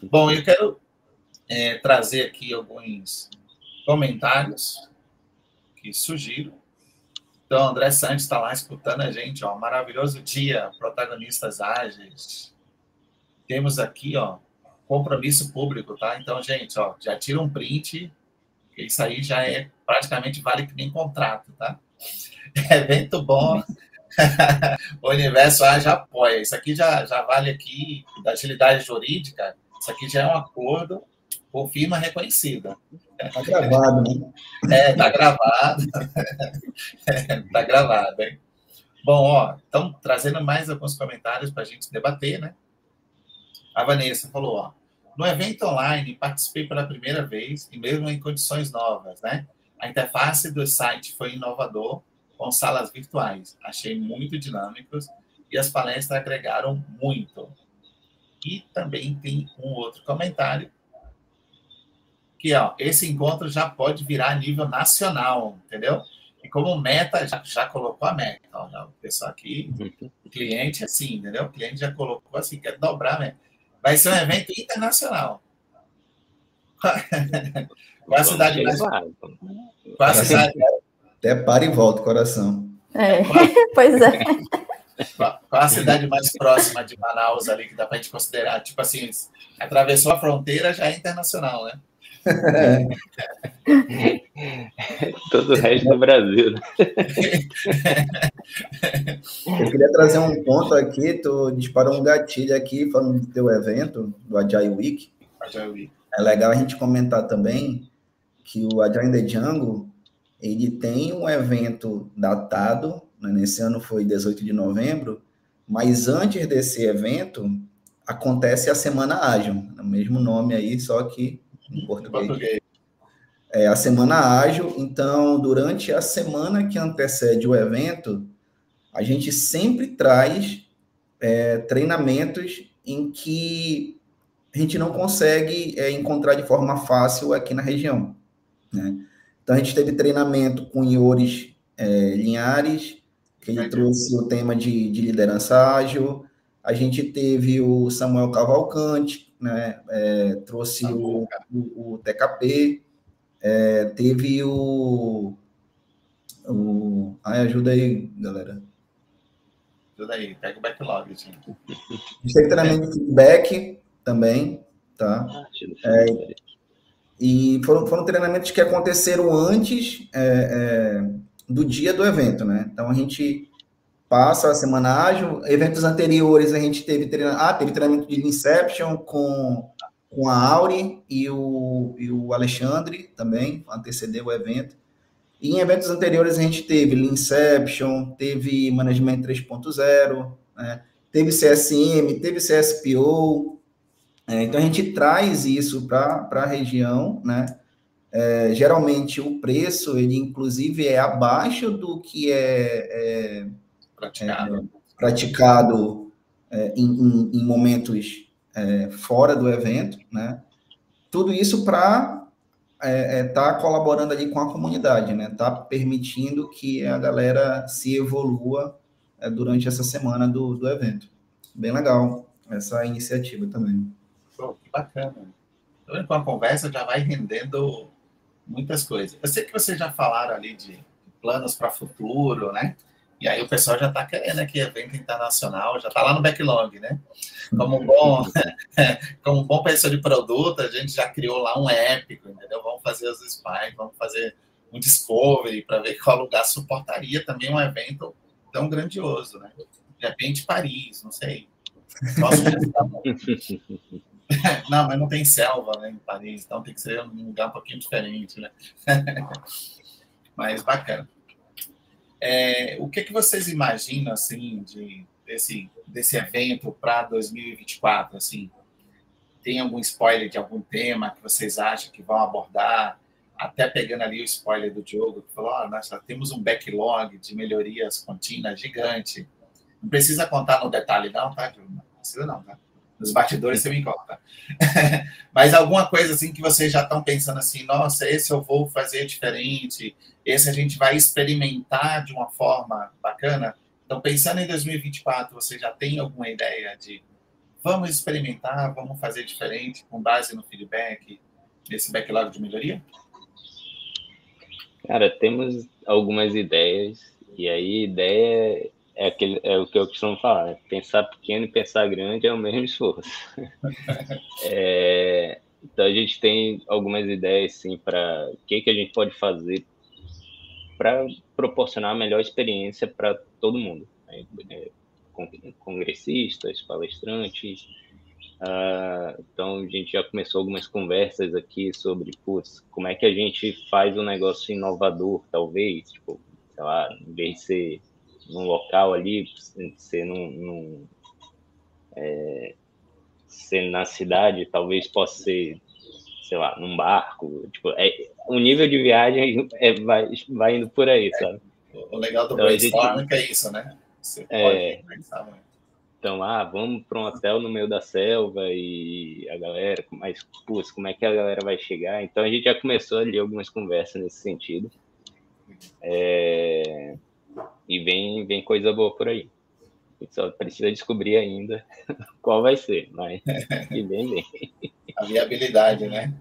Bom, eu quero é, trazer aqui alguns comentários que surgiram então, André Santos está lá escutando a gente, ó. Maravilhoso dia, protagonistas ágeis. Temos aqui, ó, compromisso público, tá? Então, gente, ó, já tira um print, que isso aí já é praticamente vale que nem contrato, tá? <laughs> Evento bom. <laughs> o universo ágil apoia. Isso aqui já, já vale aqui da agilidade jurídica. Isso aqui já é um acordo por firma reconhecida. Está gravado, né? É, está gravado. Está <laughs> gravado, hein? Bom, ó, então, trazendo mais alguns comentários para a gente debater, né? A Vanessa falou, ó, no evento online, participei pela primeira vez e mesmo em condições novas, né? A interface do site foi inovador, com salas virtuais. Achei muito dinâmicos e as palestras agregaram muito. E também tem um outro comentário que ó, esse encontro já pode virar nível nacional, entendeu? E como meta, já, já colocou a meta. Ó, já, o pessoal aqui, o cliente, assim, entendeu? O cliente já colocou assim, quer dobrar, né? Vai ser um evento internacional. <laughs> Qual a cidade mais. Qual a cidade. Até para e volta, coração. É, <laughs> pois é. Qual a cidade mais próxima de Manaus ali que dá para a gente considerar? Tipo assim, atravessou a fronteira, já é internacional, né? <laughs> Todo o resto do Brasil. Né? <laughs> Eu queria trazer um ponto aqui, tu disparou um gatilho aqui falando do teu evento, do Agile Week. Agile Week. É legal a gente comentar também que o Agile the Django, ele tem um evento datado, né? nesse ano foi 18 de novembro, mas antes desse evento acontece a Semana Ágil, o mesmo nome aí, só que em português. É a semana ágil. Então, durante a semana que antecede o evento, a gente sempre traz é, treinamentos em que a gente não consegue é, encontrar de forma fácil aqui na região. Né? Então, a gente teve treinamento com Iores é, Linhares, que ele trouxe o tema de, de liderança ágil. A gente teve o Samuel Cavalcante, né? É, trouxe tá o, o, o, TKP, é, teve o, o. Ai, ajuda aí, galera. Tudo aí, pega o backlog, gente. A gente tem treinamento de feedback também, tá? Ah, é, e foram, foram treinamentos que aconteceram antes é, é, do dia do evento, né? Então a gente passa a semana ágil. Eventos anteriores a gente teve treinamento, ah, teve treinamento de Inception com, com a Auri e o, e o Alexandre também, antecedeu o evento. E em eventos anteriores a gente teve Inception, teve Management 3.0, né? teve CSM, teve CSPO. É, então a gente traz isso para a região, né? É, geralmente o preço, ele inclusive é abaixo do que é, é praticado, é, praticado é, em, em, em, momentos é, fora do evento, né? Tudo isso para estar tá colaborando ali com a comunidade, né? Tá permitindo que a galera se evolua durante essa semana do, do evento. Bem legal essa iniciativa também. Bacana. Então, com a conversa já vai rendendo muitas coisas. Eu sei que vocês já falaram ali de planos para futuro, né? E aí o pessoal já está querendo aqui evento internacional, já está lá no backlog, né? Como um bom, <laughs> como um bom pessoa de produto, a gente já criou lá um épico, entendeu? Vamos fazer os spies, vamos fazer um discovery para ver qual lugar suportaria também um evento tão grandioso, né? De repente Paris, não sei. Nossa, <laughs> <laughs> não, mas não tem selva né, em Paris, então tem que ser um lugar um pouquinho diferente, né? <laughs> mas bacana. É, o que, que vocês imaginam assim de desse, desse evento para 2024? Assim, tem algum spoiler de algum tema que vocês acham que vão abordar? Até pegando ali o spoiler do Diogo, que falou: oh, nós já temos um backlog de melhorias contínuas gigante. Não precisa contar no detalhe, não, tá, Diogo? Não precisa, não, tá? Nos batidores você me conta. <laughs> Mas alguma coisa assim que vocês já estão pensando assim, nossa, esse eu vou fazer diferente, esse a gente vai experimentar de uma forma bacana. Então, pensando em 2024, você já tem alguma ideia de vamos experimentar, vamos fazer diferente com base no feedback, nesse backlog de melhoria? Cara, temos algumas ideias, e aí ideia é, aquele, é o que eu costumo falar, né? pensar pequeno e pensar grande é o mesmo esforço. <laughs> é, então a gente tem algumas ideias sim para o que, que a gente pode fazer para proporcionar a melhor experiência para todo mundo, né? É, congressistas, palestrantes. Uh, então a gente já começou algumas conversas aqui sobre putz, como é que a gente faz um negócio inovador, talvez, tipo, sei lá, em vez de ser num local ali, ser num, num é, ser na cidade, talvez possa ser, sei lá, num barco. Tipo, é, o nível de viagem é, vai, vai indo por aí, sabe? O legal do então, brainstorming gente, é isso, né? Você é, pode Então, ah, vamos para um hotel no meio da selva e a galera, mas, putz, como é que a galera vai chegar? Então, a gente já começou ali algumas conversas nesse sentido. É, e vem, vem coisa boa por aí. A gente só precisa descobrir ainda <laughs> qual vai ser, mas <laughs> e vem, vem. A viabilidade, né?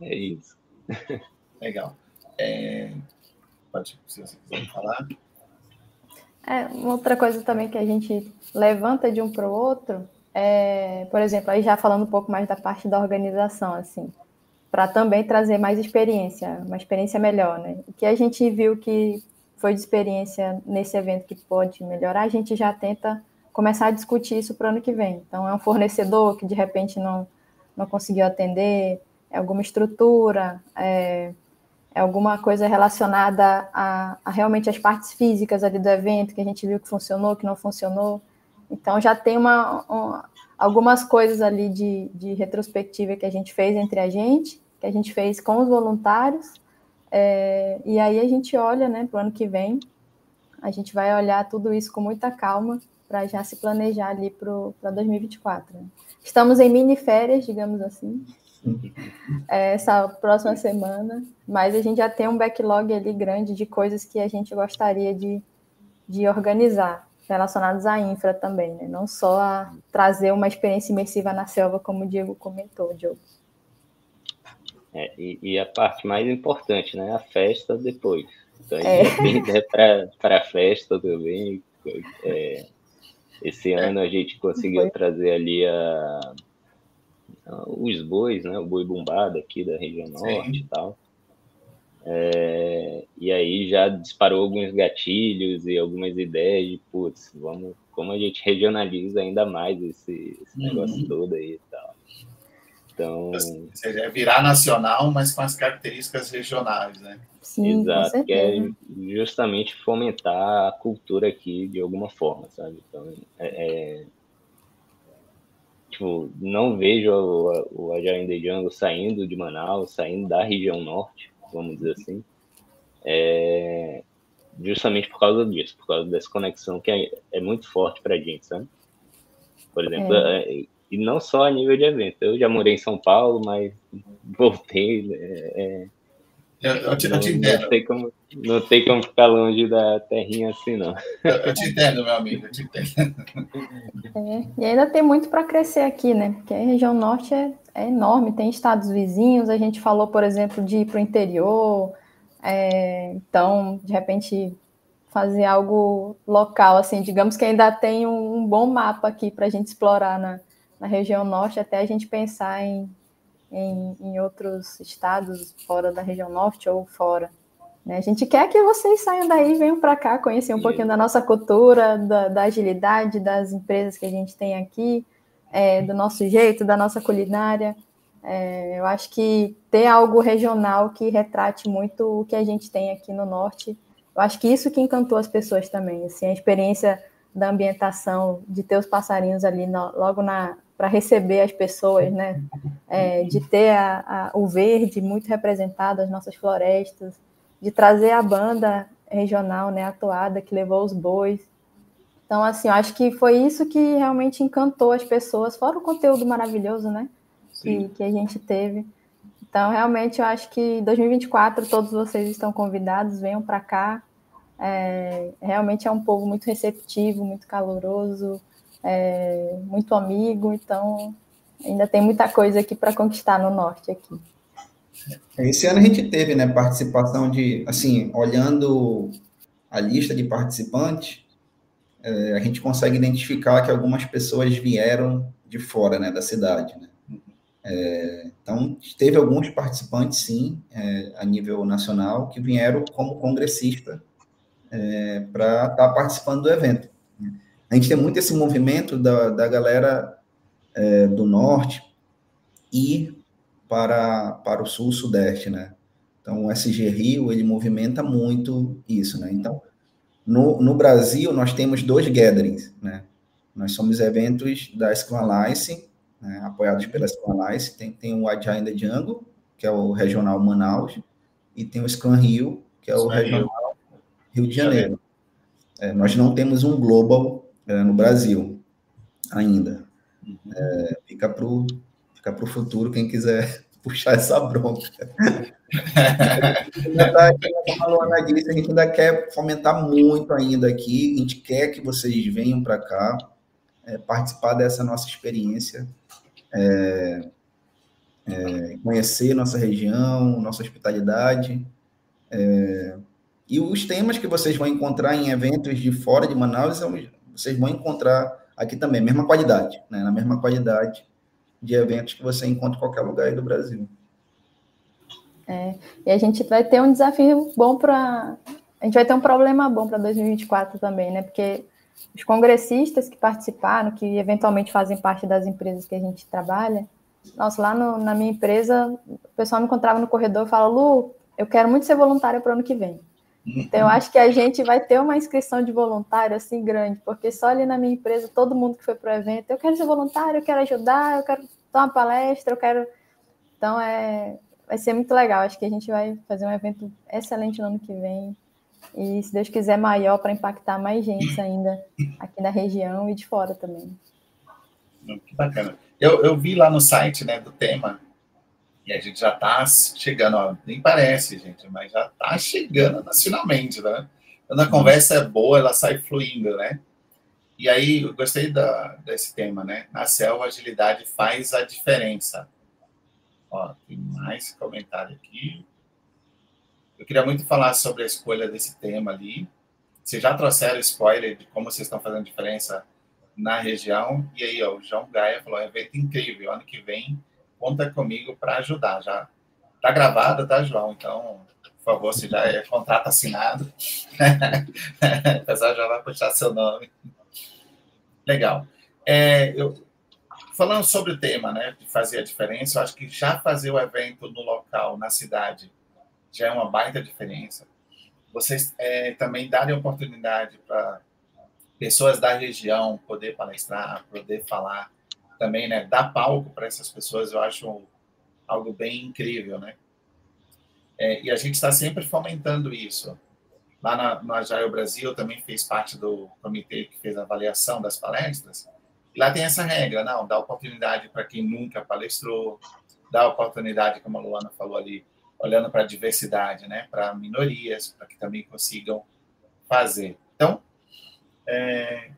É isso. Legal. É... Pode, se você quiser falar. É, outra coisa também que a gente levanta de um para o outro é, por exemplo, aí já falando um pouco mais da parte da organização, assim, para também trazer mais experiência, uma experiência melhor, né? O que a gente viu que foi de experiência nesse evento que pode melhorar, a gente já tenta começar a discutir isso para o ano que vem. Então, é um fornecedor que de repente não, não conseguiu atender, é alguma estrutura, é, é alguma coisa relacionada a, a, realmente as partes físicas ali do evento, que a gente viu que funcionou, que não funcionou. Então, já tem uma, uma algumas coisas ali de, de retrospectiva que a gente fez entre a gente, que a gente fez com os voluntários, é, e aí a gente olha né, para o ano que vem, a gente vai olhar tudo isso com muita calma para já se planejar ali para 2024. Né? Estamos em mini férias, digamos assim, <laughs> é, essa próxima semana, mas a gente já tem um backlog ali grande de coisas que a gente gostaria de, de organizar, relacionadas à infra também, né? não só a trazer uma experiência imersiva na selva, como o Diego comentou, Diogo. É, e, e, a parte mais importante, né? A festa depois. Então, a gente é. para a festa também. É, esse ano a gente conseguiu trazer ali a, a, os bois, né? O boi bombado aqui da região norte Sim. e tal. É, e aí já disparou alguns gatilhos e algumas ideias de, putz, vamos, como a gente regionaliza ainda mais esse, esse uhum. negócio todo aí e tal. Então... Ou seja, é virar nacional, mas com as características regionais, né? Sim, Exato, que é justamente fomentar a cultura aqui de alguma forma, sabe? Então, é, é tipo, não vejo o, o Agile in the Jungle saindo de Manaus, saindo da região norte, vamos dizer assim, é, justamente por causa disso, por causa dessa conexão que é, é muito forte para a gente, sabe? Por exemplo, é. E não só a nível de evento. Eu já morei em São Paulo, mas voltei. É, é eu, eu, te, eu te entendo. Não tem, como, não tem como ficar longe da terrinha assim, não. Eu, eu te entendo, meu amigo, eu te entendo. É, e ainda tem muito para crescer aqui, né? Porque a região norte é, é, enorme, tem estados vizinhos, a gente falou, por exemplo, de ir para o interior, é, então, de repente, fazer algo local, assim, digamos que ainda tem um, um bom mapa aqui para a gente explorar na, na região norte, até a gente pensar em em, em outros estados fora da região norte ou fora. Né? A gente quer que vocês saiam daí venham para cá conhecer um pouquinho da nossa cultura, da, da, agilidade das empresas que a gente tem aqui, é, do nosso jeito, da nossa culinária. É, eu acho que ter algo regional que retrate muito o que a gente tem aqui no norte, eu acho que isso que encantou as pessoas também. Assim, a experiência da ambientação, de ter os passarinhos ali no, logo na, para receber as pessoas, né? É, de ter a, a, o verde muito representado, as nossas florestas, de trazer a banda regional, né, atuada, que levou os bois. Então, assim, eu acho que foi isso que realmente encantou as pessoas, fora o conteúdo maravilhoso, né, que, que a gente teve. Então, realmente, eu acho que 2024 todos vocês estão convidados, venham para cá. É, realmente é um povo muito receptivo, muito caloroso, é, muito amigo, então ainda tem muita coisa aqui para conquistar no norte aqui. Esse ano a gente teve, né, participação de, assim, olhando a lista de participantes, é, a gente consegue identificar que algumas pessoas vieram de fora, né, da cidade, né? É, então, teve alguns participantes, sim, é, a nível nacional, que vieram como congressista é, para estar tá participando do evento. A gente tem muito esse movimento da, da galera é, do norte ir para, para o sul-sudeste, né? Então, o SG Rio, ele movimenta muito isso, né? Então, no, no Brasil, nós temos dois gatherings, né? Nós somos eventos da Scrum Alliance, né? apoiados pela Scrum Alliance. Tem, tem o Agile in the Jungle, que é o regional Manaus, e tem o Scrum Rio, que é o regional Rio de Janeiro. É, nós não temos um global é, no Brasil ainda. Uhum. É, fica para o fica o futuro quem quiser <laughs> puxar essa bronca. A Luana disse, a gente ainda quer fomentar muito ainda aqui, a gente quer que vocês venham para cá, é, participar dessa nossa experiência, é, é, conhecer nossa região, nossa hospitalidade, é, e os temas que vocês vão encontrar em eventos de fora de Manaus são vocês vão encontrar aqui também, mesma qualidade, né? na mesma qualidade de eventos que você encontra em qualquer lugar aí do Brasil. É, e a gente vai ter um desafio bom para. A gente vai ter um problema bom para 2024 também, né? Porque os congressistas que participaram, que eventualmente fazem parte das empresas que a gente trabalha, nossa, lá no, na minha empresa, o pessoal me encontrava no corredor e falava, Lu, eu quero muito ser voluntária para o ano que vem. Então, eu acho que a gente vai ter uma inscrição de voluntário assim grande, porque só ali na minha empresa, todo mundo que foi para o evento, eu quero ser voluntário, eu quero ajudar, eu quero dar uma palestra, eu quero. Então, é, vai ser muito legal. Acho que a gente vai fazer um evento excelente no ano que vem. E, se Deus quiser, maior para impactar mais gente ainda aqui na região e de fora também. Que bacana. Eu, eu vi lá no site né, do tema e a gente já está chegando, ó, nem parece, gente, mas já está chegando nacionalmente, né? Quando a conversa é boa, ela sai fluindo, né? E aí, eu gostei da, desse tema, né? Na selva, agilidade faz a diferença. Ó, tem mais comentário aqui. Eu queria muito falar sobre a escolha desse tema ali. vocês já trouxeram spoiler de como vocês estão fazendo diferença na região. E aí, ó, o João Gaia falou: é evento incrível. Ano que vem, conta comigo para ajudar. Já tá gravado, tá, João? Então, por favor, se já é contrato assinado, <laughs> o pessoal já vai puxar seu nome. Legal. É, eu, falando sobre o tema, né, de fazer a diferença, eu acho que já fazer o evento no local, na cidade, já é uma baita diferença. Vocês é, também darem oportunidade para pessoas da região poder palestrar, poder falar, também, né, dar palco para essas pessoas, eu acho algo bem incrível, né? É, e a gente está sempre fomentando isso. Lá na, no Agile Brasil, também fez parte do comitê que fez a avaliação das palestras. E lá tem essa regra, não, dá oportunidade para quem nunca palestrou, dá oportunidade, como a Luana falou ali, olhando para a diversidade, né, para minorias, para que também consigam fazer. Então, é,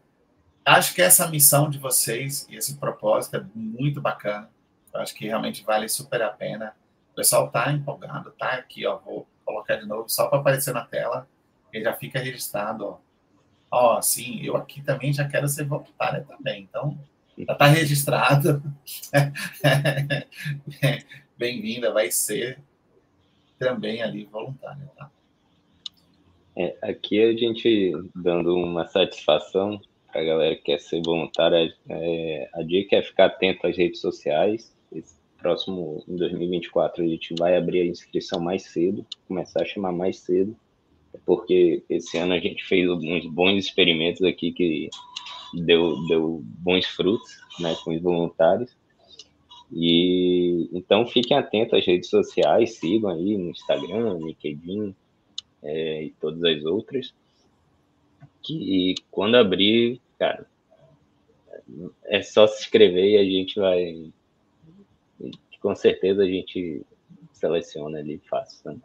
acho que essa missão de vocês e esse propósito é muito bacana. Eu acho que realmente vale super a pena. O pessoal está empolgado, tá aqui, ó, vou colocar de novo só para aparecer na tela, e já fica registrado, ó. Ó, sim, eu aqui também já quero ser voluntária também, então já está registrado. <laughs> Bem-vinda, vai ser também ali voluntária, tá? É, aqui a gente dando uma satisfação para a galera que quer ser voluntária, é, a dica é ficar atento às redes sociais, próximo, em 2024, a gente vai abrir a inscrição mais cedo, começar a chamar mais cedo, porque esse ano a gente fez alguns bons experimentos aqui que deu, deu bons frutos né, com os voluntários. E então fiquem atentos às redes sociais, sigam aí no Instagram, LinkedIn é, e todas as outras. Que quando abrir, cara, é só se inscrever e a gente vai com certeza a gente seleciona ali fácil. Né?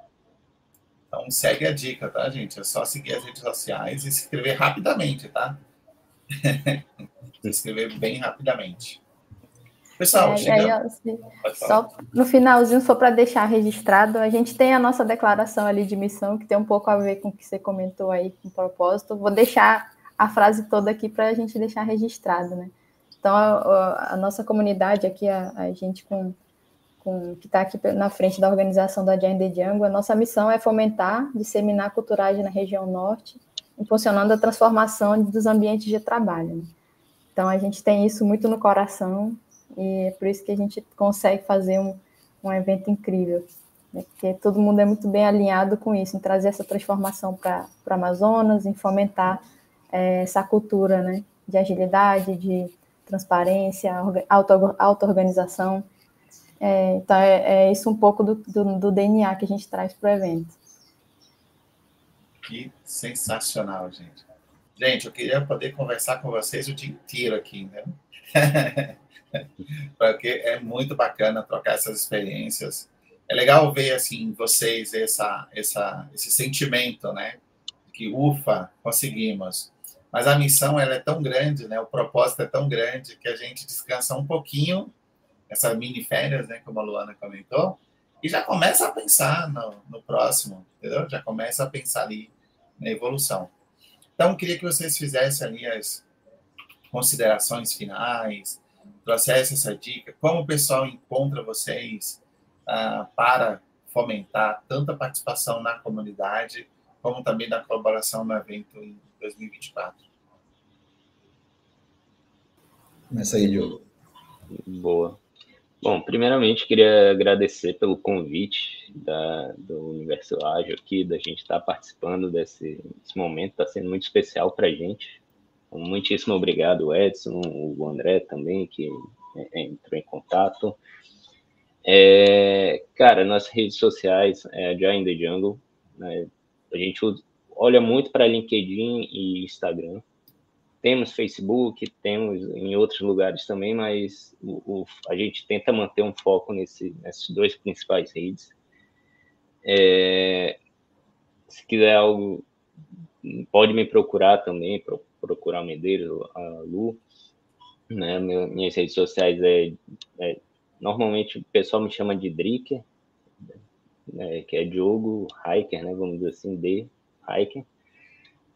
Então segue a dica, tá, gente? É só seguir as redes sociais e se inscrever rapidamente, tá? <laughs> se inscrever bem rapidamente. Pessoal, é, chegamos... só no finalzinho, só para deixar registrado, a gente tem a nossa declaração ali de missão, que tem um pouco a ver com o que você comentou aí, com propósito. Vou deixar a frase toda aqui para a gente deixar registrado, né? Então, a, a nossa comunidade aqui, a, a gente com com, que está aqui na frente da organização da Agenda Django, a nossa missão é fomentar, disseminar a culturagem na região norte, impulsionando a transformação dos ambientes de trabalho. Né? Então, a gente tem isso muito no coração e é por isso que a gente consegue fazer um, um evento incrível, né? porque todo mundo é muito bem alinhado com isso, em trazer essa transformação para o Amazonas, em fomentar é, essa cultura né? de agilidade, de transparência, auto-organização. Auto é, então, é, é, isso um pouco do, do, do DNA que a gente traz para o evento. Que sensacional, gente. Gente, eu queria poder conversar com vocês o dia inteiro aqui, né? <laughs> Porque é muito bacana trocar essas experiências. É legal ver, assim, vocês essa, essa, esse sentimento, né? Que, ufa, conseguimos. Mas a missão, ela é tão grande, né? O propósito é tão grande que a gente descansa um pouquinho essas mini férias, né, como a Luana comentou, e já começa a pensar no, no próximo, entendeu? Já começa a pensar ali na evolução. Então, queria que vocês fizessem ali as considerações finais, trouxessem essa dica, como o pessoal encontra vocês ah, para fomentar tanto a participação na comunidade, como também da colaboração no evento em 2024. Começa aí, Diogo. Boa. Bom, primeiramente queria agradecer pelo convite da, do Universo Ágil aqui, da gente estar participando desse, desse momento, está sendo muito especial para a gente. Muitíssimo obrigado, Edson, o André também, que é, entrou em contato. É, cara, nas redes sociais, é Giant the Jungle, né, a gente olha muito para LinkedIn e Instagram, temos Facebook, temos em outros lugares também, mas o, o, a gente tenta manter um foco nesse, nesses dois principais redes. É, se quiser algo, pode me procurar também, procurar o Medeiros, a Lu. Né? minhas redes sociais é, é, Normalmente o pessoal me chama de Dricker, né? que é Diogo Hiker, né? vamos dizer assim, D Hiker.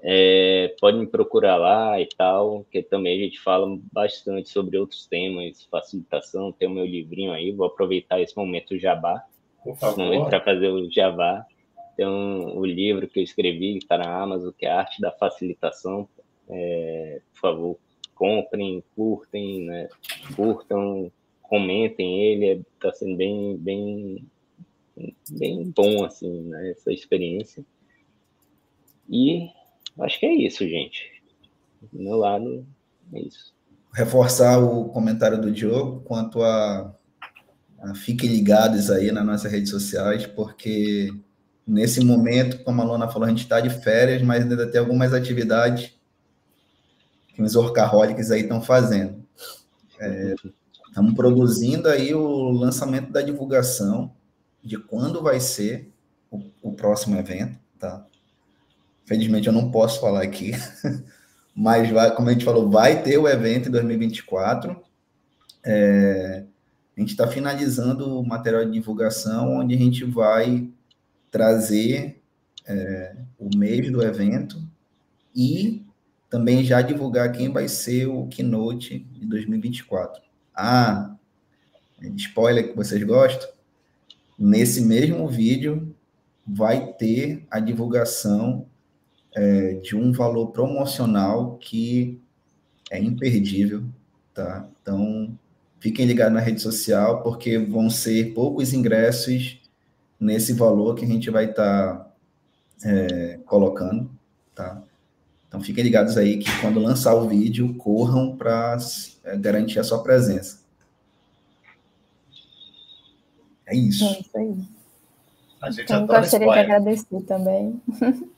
É, pode me procurar lá e tal, que também a gente fala bastante sobre outros temas, facilitação, tem o meu livrinho aí, vou aproveitar esse momento jabá, para fazer o jabá. Tem um, o livro que eu escrevi, que está na Amazon, que é a Arte da Facilitação. É, por favor, comprem, curtem, né? curtam, comentem ele, está sendo bem, bem, bem bom, assim, né? essa experiência. E acho que é isso, gente. Do meu lado, é isso. Reforçar o comentário do Diogo quanto a, a fiquem ligados aí nas nossas redes sociais, porque nesse momento, como a Lona falou, a gente está de férias, mas ainda tem algumas atividades que os orcaholics aí estão fazendo. É, estamos produzindo aí o lançamento da divulgação de quando vai ser o, o próximo evento, tá? Infelizmente eu não posso falar aqui, <laughs> mas vai, como a gente falou, vai ter o evento em 2024. É, a gente está finalizando o material de divulgação, onde a gente vai trazer é, o mês do evento e também já divulgar quem vai ser o keynote de 2024. Ah, spoiler que vocês gostam? Nesse mesmo vídeo vai ter a divulgação é, de um valor promocional que é imperdível, tá? Então, fiquem ligados na rede social, porque vão ser poucos ingressos nesse valor que a gente vai estar tá, é, colocando, tá? Então fiquem ligados aí que quando lançar o vídeo, corram para é, garantir a sua presença. É isso. É isso aí. A gente então, gostaria spoiler. de agradecer também. <laughs>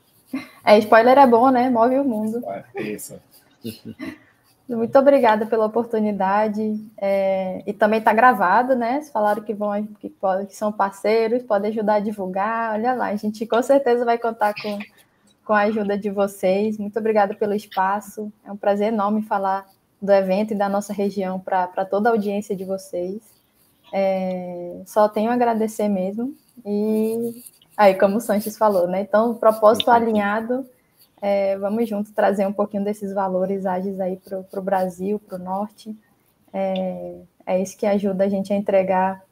É, spoiler é bom, né? Move o mundo. Isso. Muito obrigada pela oportunidade. É, e também está gravado, né? Vocês falaram que vão que, que são parceiros, podem ajudar a divulgar. Olha lá, a gente com certeza vai contar com, com a ajuda de vocês. Muito obrigada pelo espaço. É um prazer enorme falar do evento e da nossa região para toda a audiência de vocês. É, só tenho a agradecer mesmo. E aí, como o Sanches falou, né? Então, propósito alinhado é, vamos juntos trazer um pouquinho desses valores ágeis aí para o Brasil, para o Norte. É, é isso que ajuda a gente a entregar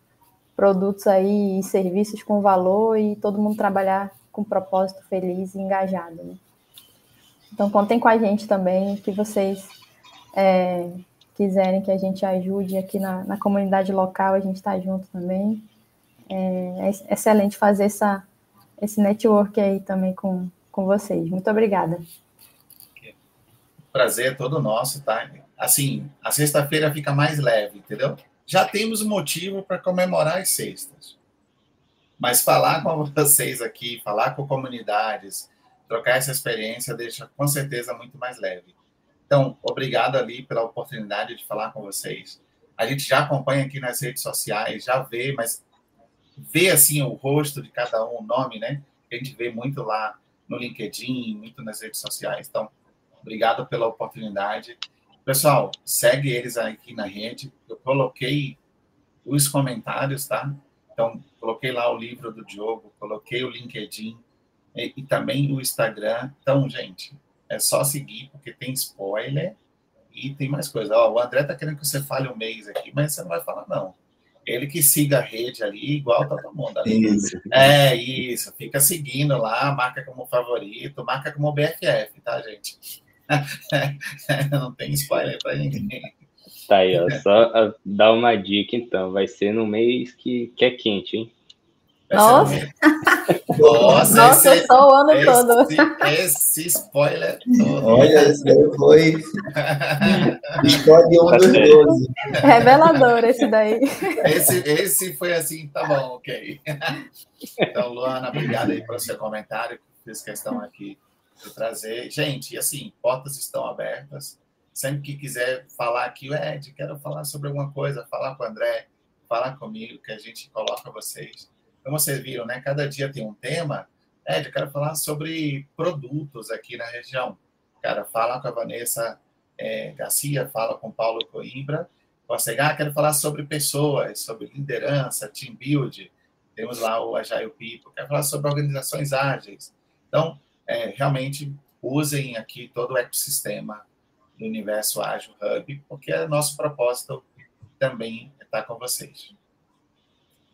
produtos aí e serviços com valor e todo mundo trabalhar com propósito feliz e engajado. Né? Então, contem com a gente também, que vocês é, quiserem que a gente ajude aqui na, na comunidade local, a gente está junto também. É, é excelente fazer essa, esse network aí também com, com vocês. Muito obrigada. Prazer é todo nosso, tá? Assim, a sexta-feira fica mais leve, entendeu? Já temos motivo para comemorar as sextas. Mas falar com vocês aqui, falar com comunidades, trocar essa experiência deixa com certeza muito mais leve. Então, obrigado ali pela oportunidade de falar com vocês. A gente já acompanha aqui nas redes sociais, já vê, mas vê assim o rosto de cada um, o nome, né? A gente vê muito lá no LinkedIn, muito nas redes sociais. Então, obrigado pela oportunidade. Pessoal, segue eles aqui na rede. Eu coloquei os comentários, tá? Então, coloquei lá o livro do Diogo, coloquei o LinkedIn e, e também o Instagram. Então, gente, é só seguir, porque tem spoiler e tem mais coisa. Ó, o André tá querendo que você fale um mês aqui, mas você não vai falar, não. Ele que siga a rede ali, igual todo mundo ali. Isso. É, isso. Fica seguindo lá, marca como favorito, marca como BFF, tá, gente? <laughs> Não tem spoiler pra ninguém. Tá aí, ó. Só dar uma dica, então. Vai ser no mês que, que é quente, hein? Nossa! Nossa, Nossa esse, só o ano esse, todo. Esse spoiler todo. Olha, esse daí foi. Escolhe um dos 12. Revelador esse daí. Esse, esse foi assim, tá bom, ok. Então, Luana, obrigado aí pelo seu comentário. Fiz questão aqui de trazer. Gente, assim, portas estão abertas. Sempre que quiser falar aqui, Ed, quero falar sobre alguma coisa, falar com o André, falar comigo, que a gente coloca vocês como vocês viram, né? Cada dia tem um tema. Ed, eu quero falar sobre produtos aqui na região. Cara, fala com a Vanessa é, Garcia, fala com o Paulo Coimbra. Consegue, ah, quero falar sobre pessoas, sobre liderança, team build. Temos lá o Agile People. Quero falar sobre organizações ágeis. Então, é, realmente, usem aqui todo o ecossistema do Universo Ágil Hub, porque é nosso propósito também estar com vocês.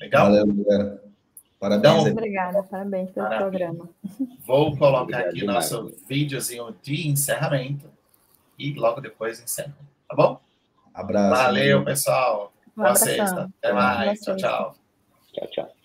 Legal? Valeu, galera. Parabéns. Então, obrigada, parabéns pelo Maravilha. programa. Vou colocar Obrigado aqui demais. nosso videozinho de encerramento e logo depois encerro. Tá bom? Abraço. Valeu, pessoal. Um Boa sexta. Até mais. Tchau, tchau. Tchau, tchau.